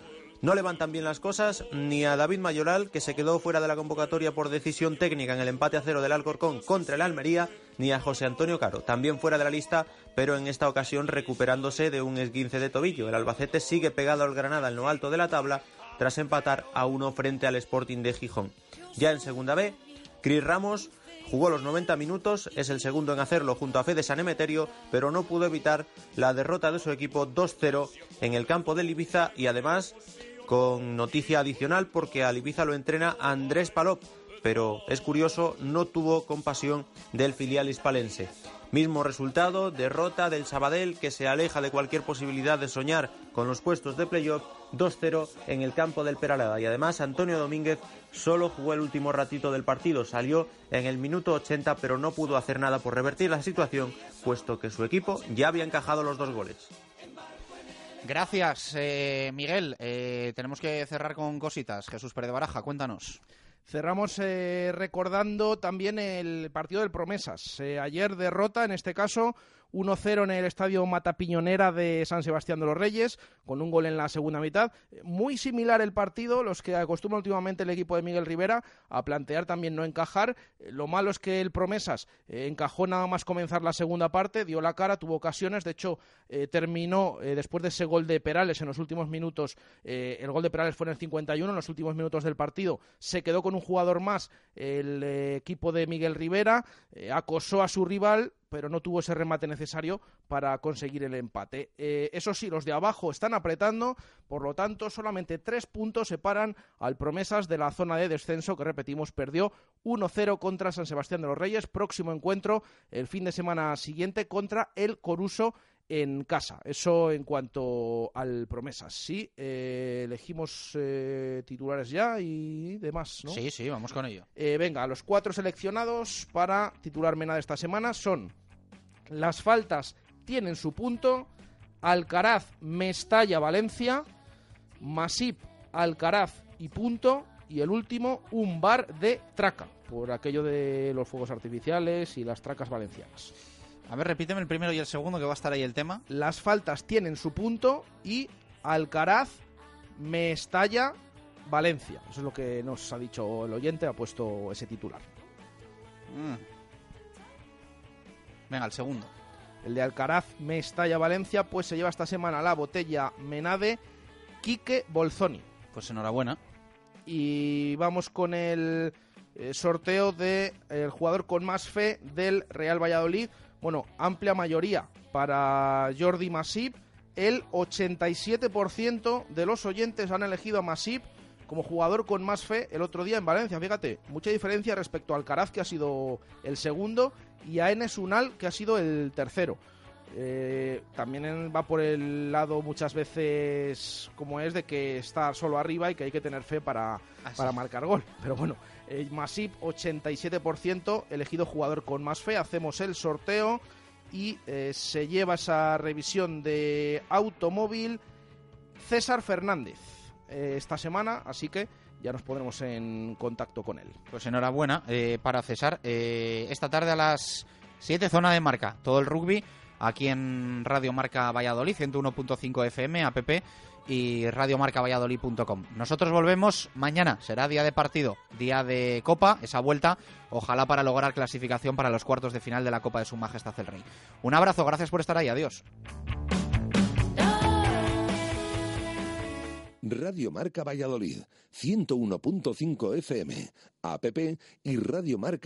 No levantan bien las cosas ni a David Mayoral, que se quedó fuera de la convocatoria por decisión técnica en el empate a cero del Alcorcón contra el Almería, ni a José Antonio Caro, también fuera de la lista, pero en esta ocasión recuperándose de un esguince de tobillo. El Albacete sigue pegado al Granada en lo alto de la tabla tras empatar a uno frente al Sporting de Gijón. Ya en segunda B, Cris Ramos jugó los 90 minutos, es el segundo en hacerlo junto a Fede San Emeterio, pero no pudo evitar la derrota de su equipo 2-0 en el campo del Ibiza y además con noticia adicional porque al Ibiza lo entrena Andrés Palop, pero es curioso, no tuvo compasión del filial hispalense. Mismo resultado, derrota del Sabadell que se aleja de cualquier posibilidad de soñar con los puestos de playoff 2-0 en el campo del Peralada y además Antonio Domínguez solo jugó el último ratito del partido, salió en el minuto 80 pero no pudo hacer nada por revertir la situación puesto que su equipo ya había encajado los dos goles. Gracias, eh, Miguel. Eh, tenemos que cerrar con cositas. Jesús Pérez de Baraja, cuéntanos. Cerramos eh, recordando también el partido del Promesas. Eh, ayer derrota, en este caso, 1-0 en el estadio Matapiñonera de San Sebastián de los Reyes, con un gol en la segunda mitad. Muy similar el partido, los que acostumbra últimamente el equipo de Miguel Rivera a plantear también no encajar. Eh, Lo malo es que el Promesas eh, encajó nada más comenzar la segunda parte, dio la cara, tuvo ocasiones. De hecho, eh, terminó después de ese gol de Perales en los últimos minutos. el gol de Perales fue en el 51, en los últimos minutos del partido. Se quedó con un jugador más el equipo de Miguel Rivera, acosó a su rival pero no tuvo ese remate necesario para conseguir el empate. Eh, eso sí, los de abajo están apretando, por lo tanto, solamente tres puntos separan al Promesas de la zona de descenso, que repetimos, perdió 1-0 contra San Sebastián de los Reyes. Próximo encuentro el fin de semana siguiente contra el Coruso en casa. Eso en cuanto al Promesas. Sí, eh, elegimos eh, titulares ya y demás, ¿no? Sí, sí, vamos con ello. Eh, venga, los cuatro seleccionados para titular Mena de esta semana son las faltas tienen su punto, Alcaraz, Mestalla, Valencia, Masip, Alcaraz y punto, y el último, un bar de traca, por aquello de los fuegos artificiales y las tracas valencianas. A ver, repíteme el primero y el segundo, que va a estar ahí el tema. Las faltas tienen su punto y Alcaraz, Mestalla, Valencia. Eso es lo que nos ha dicho el oyente, ha puesto ese titular. Mm. Venga, el segundo. El de Alcaraz, Mestalla, Valencia, pues se lleva esta semana la botella Menade Quique Bolzoni. Pues enhorabuena. Y vamos con el eh, sorteo del jugador con más fe del Real Valladolid. Bueno, amplia mayoría para Jordi Masip. El 87% de los oyentes han elegido a Masip como jugador con más fe el otro día en Valencia. Fíjate, mucha diferencia respecto a Alcaraz, que ha sido el segundo, y a Enes Unal, que ha sido el tercero. Eh, también va por el lado muchas veces como es de que está solo arriba y que hay que tener fe para, para marcar gol. Pero bueno, eh, Masip 87% elegido jugador con más fe. Hacemos el sorteo y eh, se lleva esa revisión de automóvil César Fernández eh, esta semana, así que ya nos pondremos en contacto con él. Pues enhorabuena eh, para César. Eh, esta tarde a las 7, zona de marca. Todo el rugby aquí en Radio Marca Valladolid, 101.5 FM, app y radiomarcavalladolid.com. Nosotros volvemos mañana, será día de partido, día de Copa, esa vuelta, ojalá para lograr clasificación para los cuartos de final de la Copa de Su Majestad el Rey. Un abrazo, gracias por estar ahí, adiós. Radio Marca Valladolid, 101.5 FM, app y Radio Marca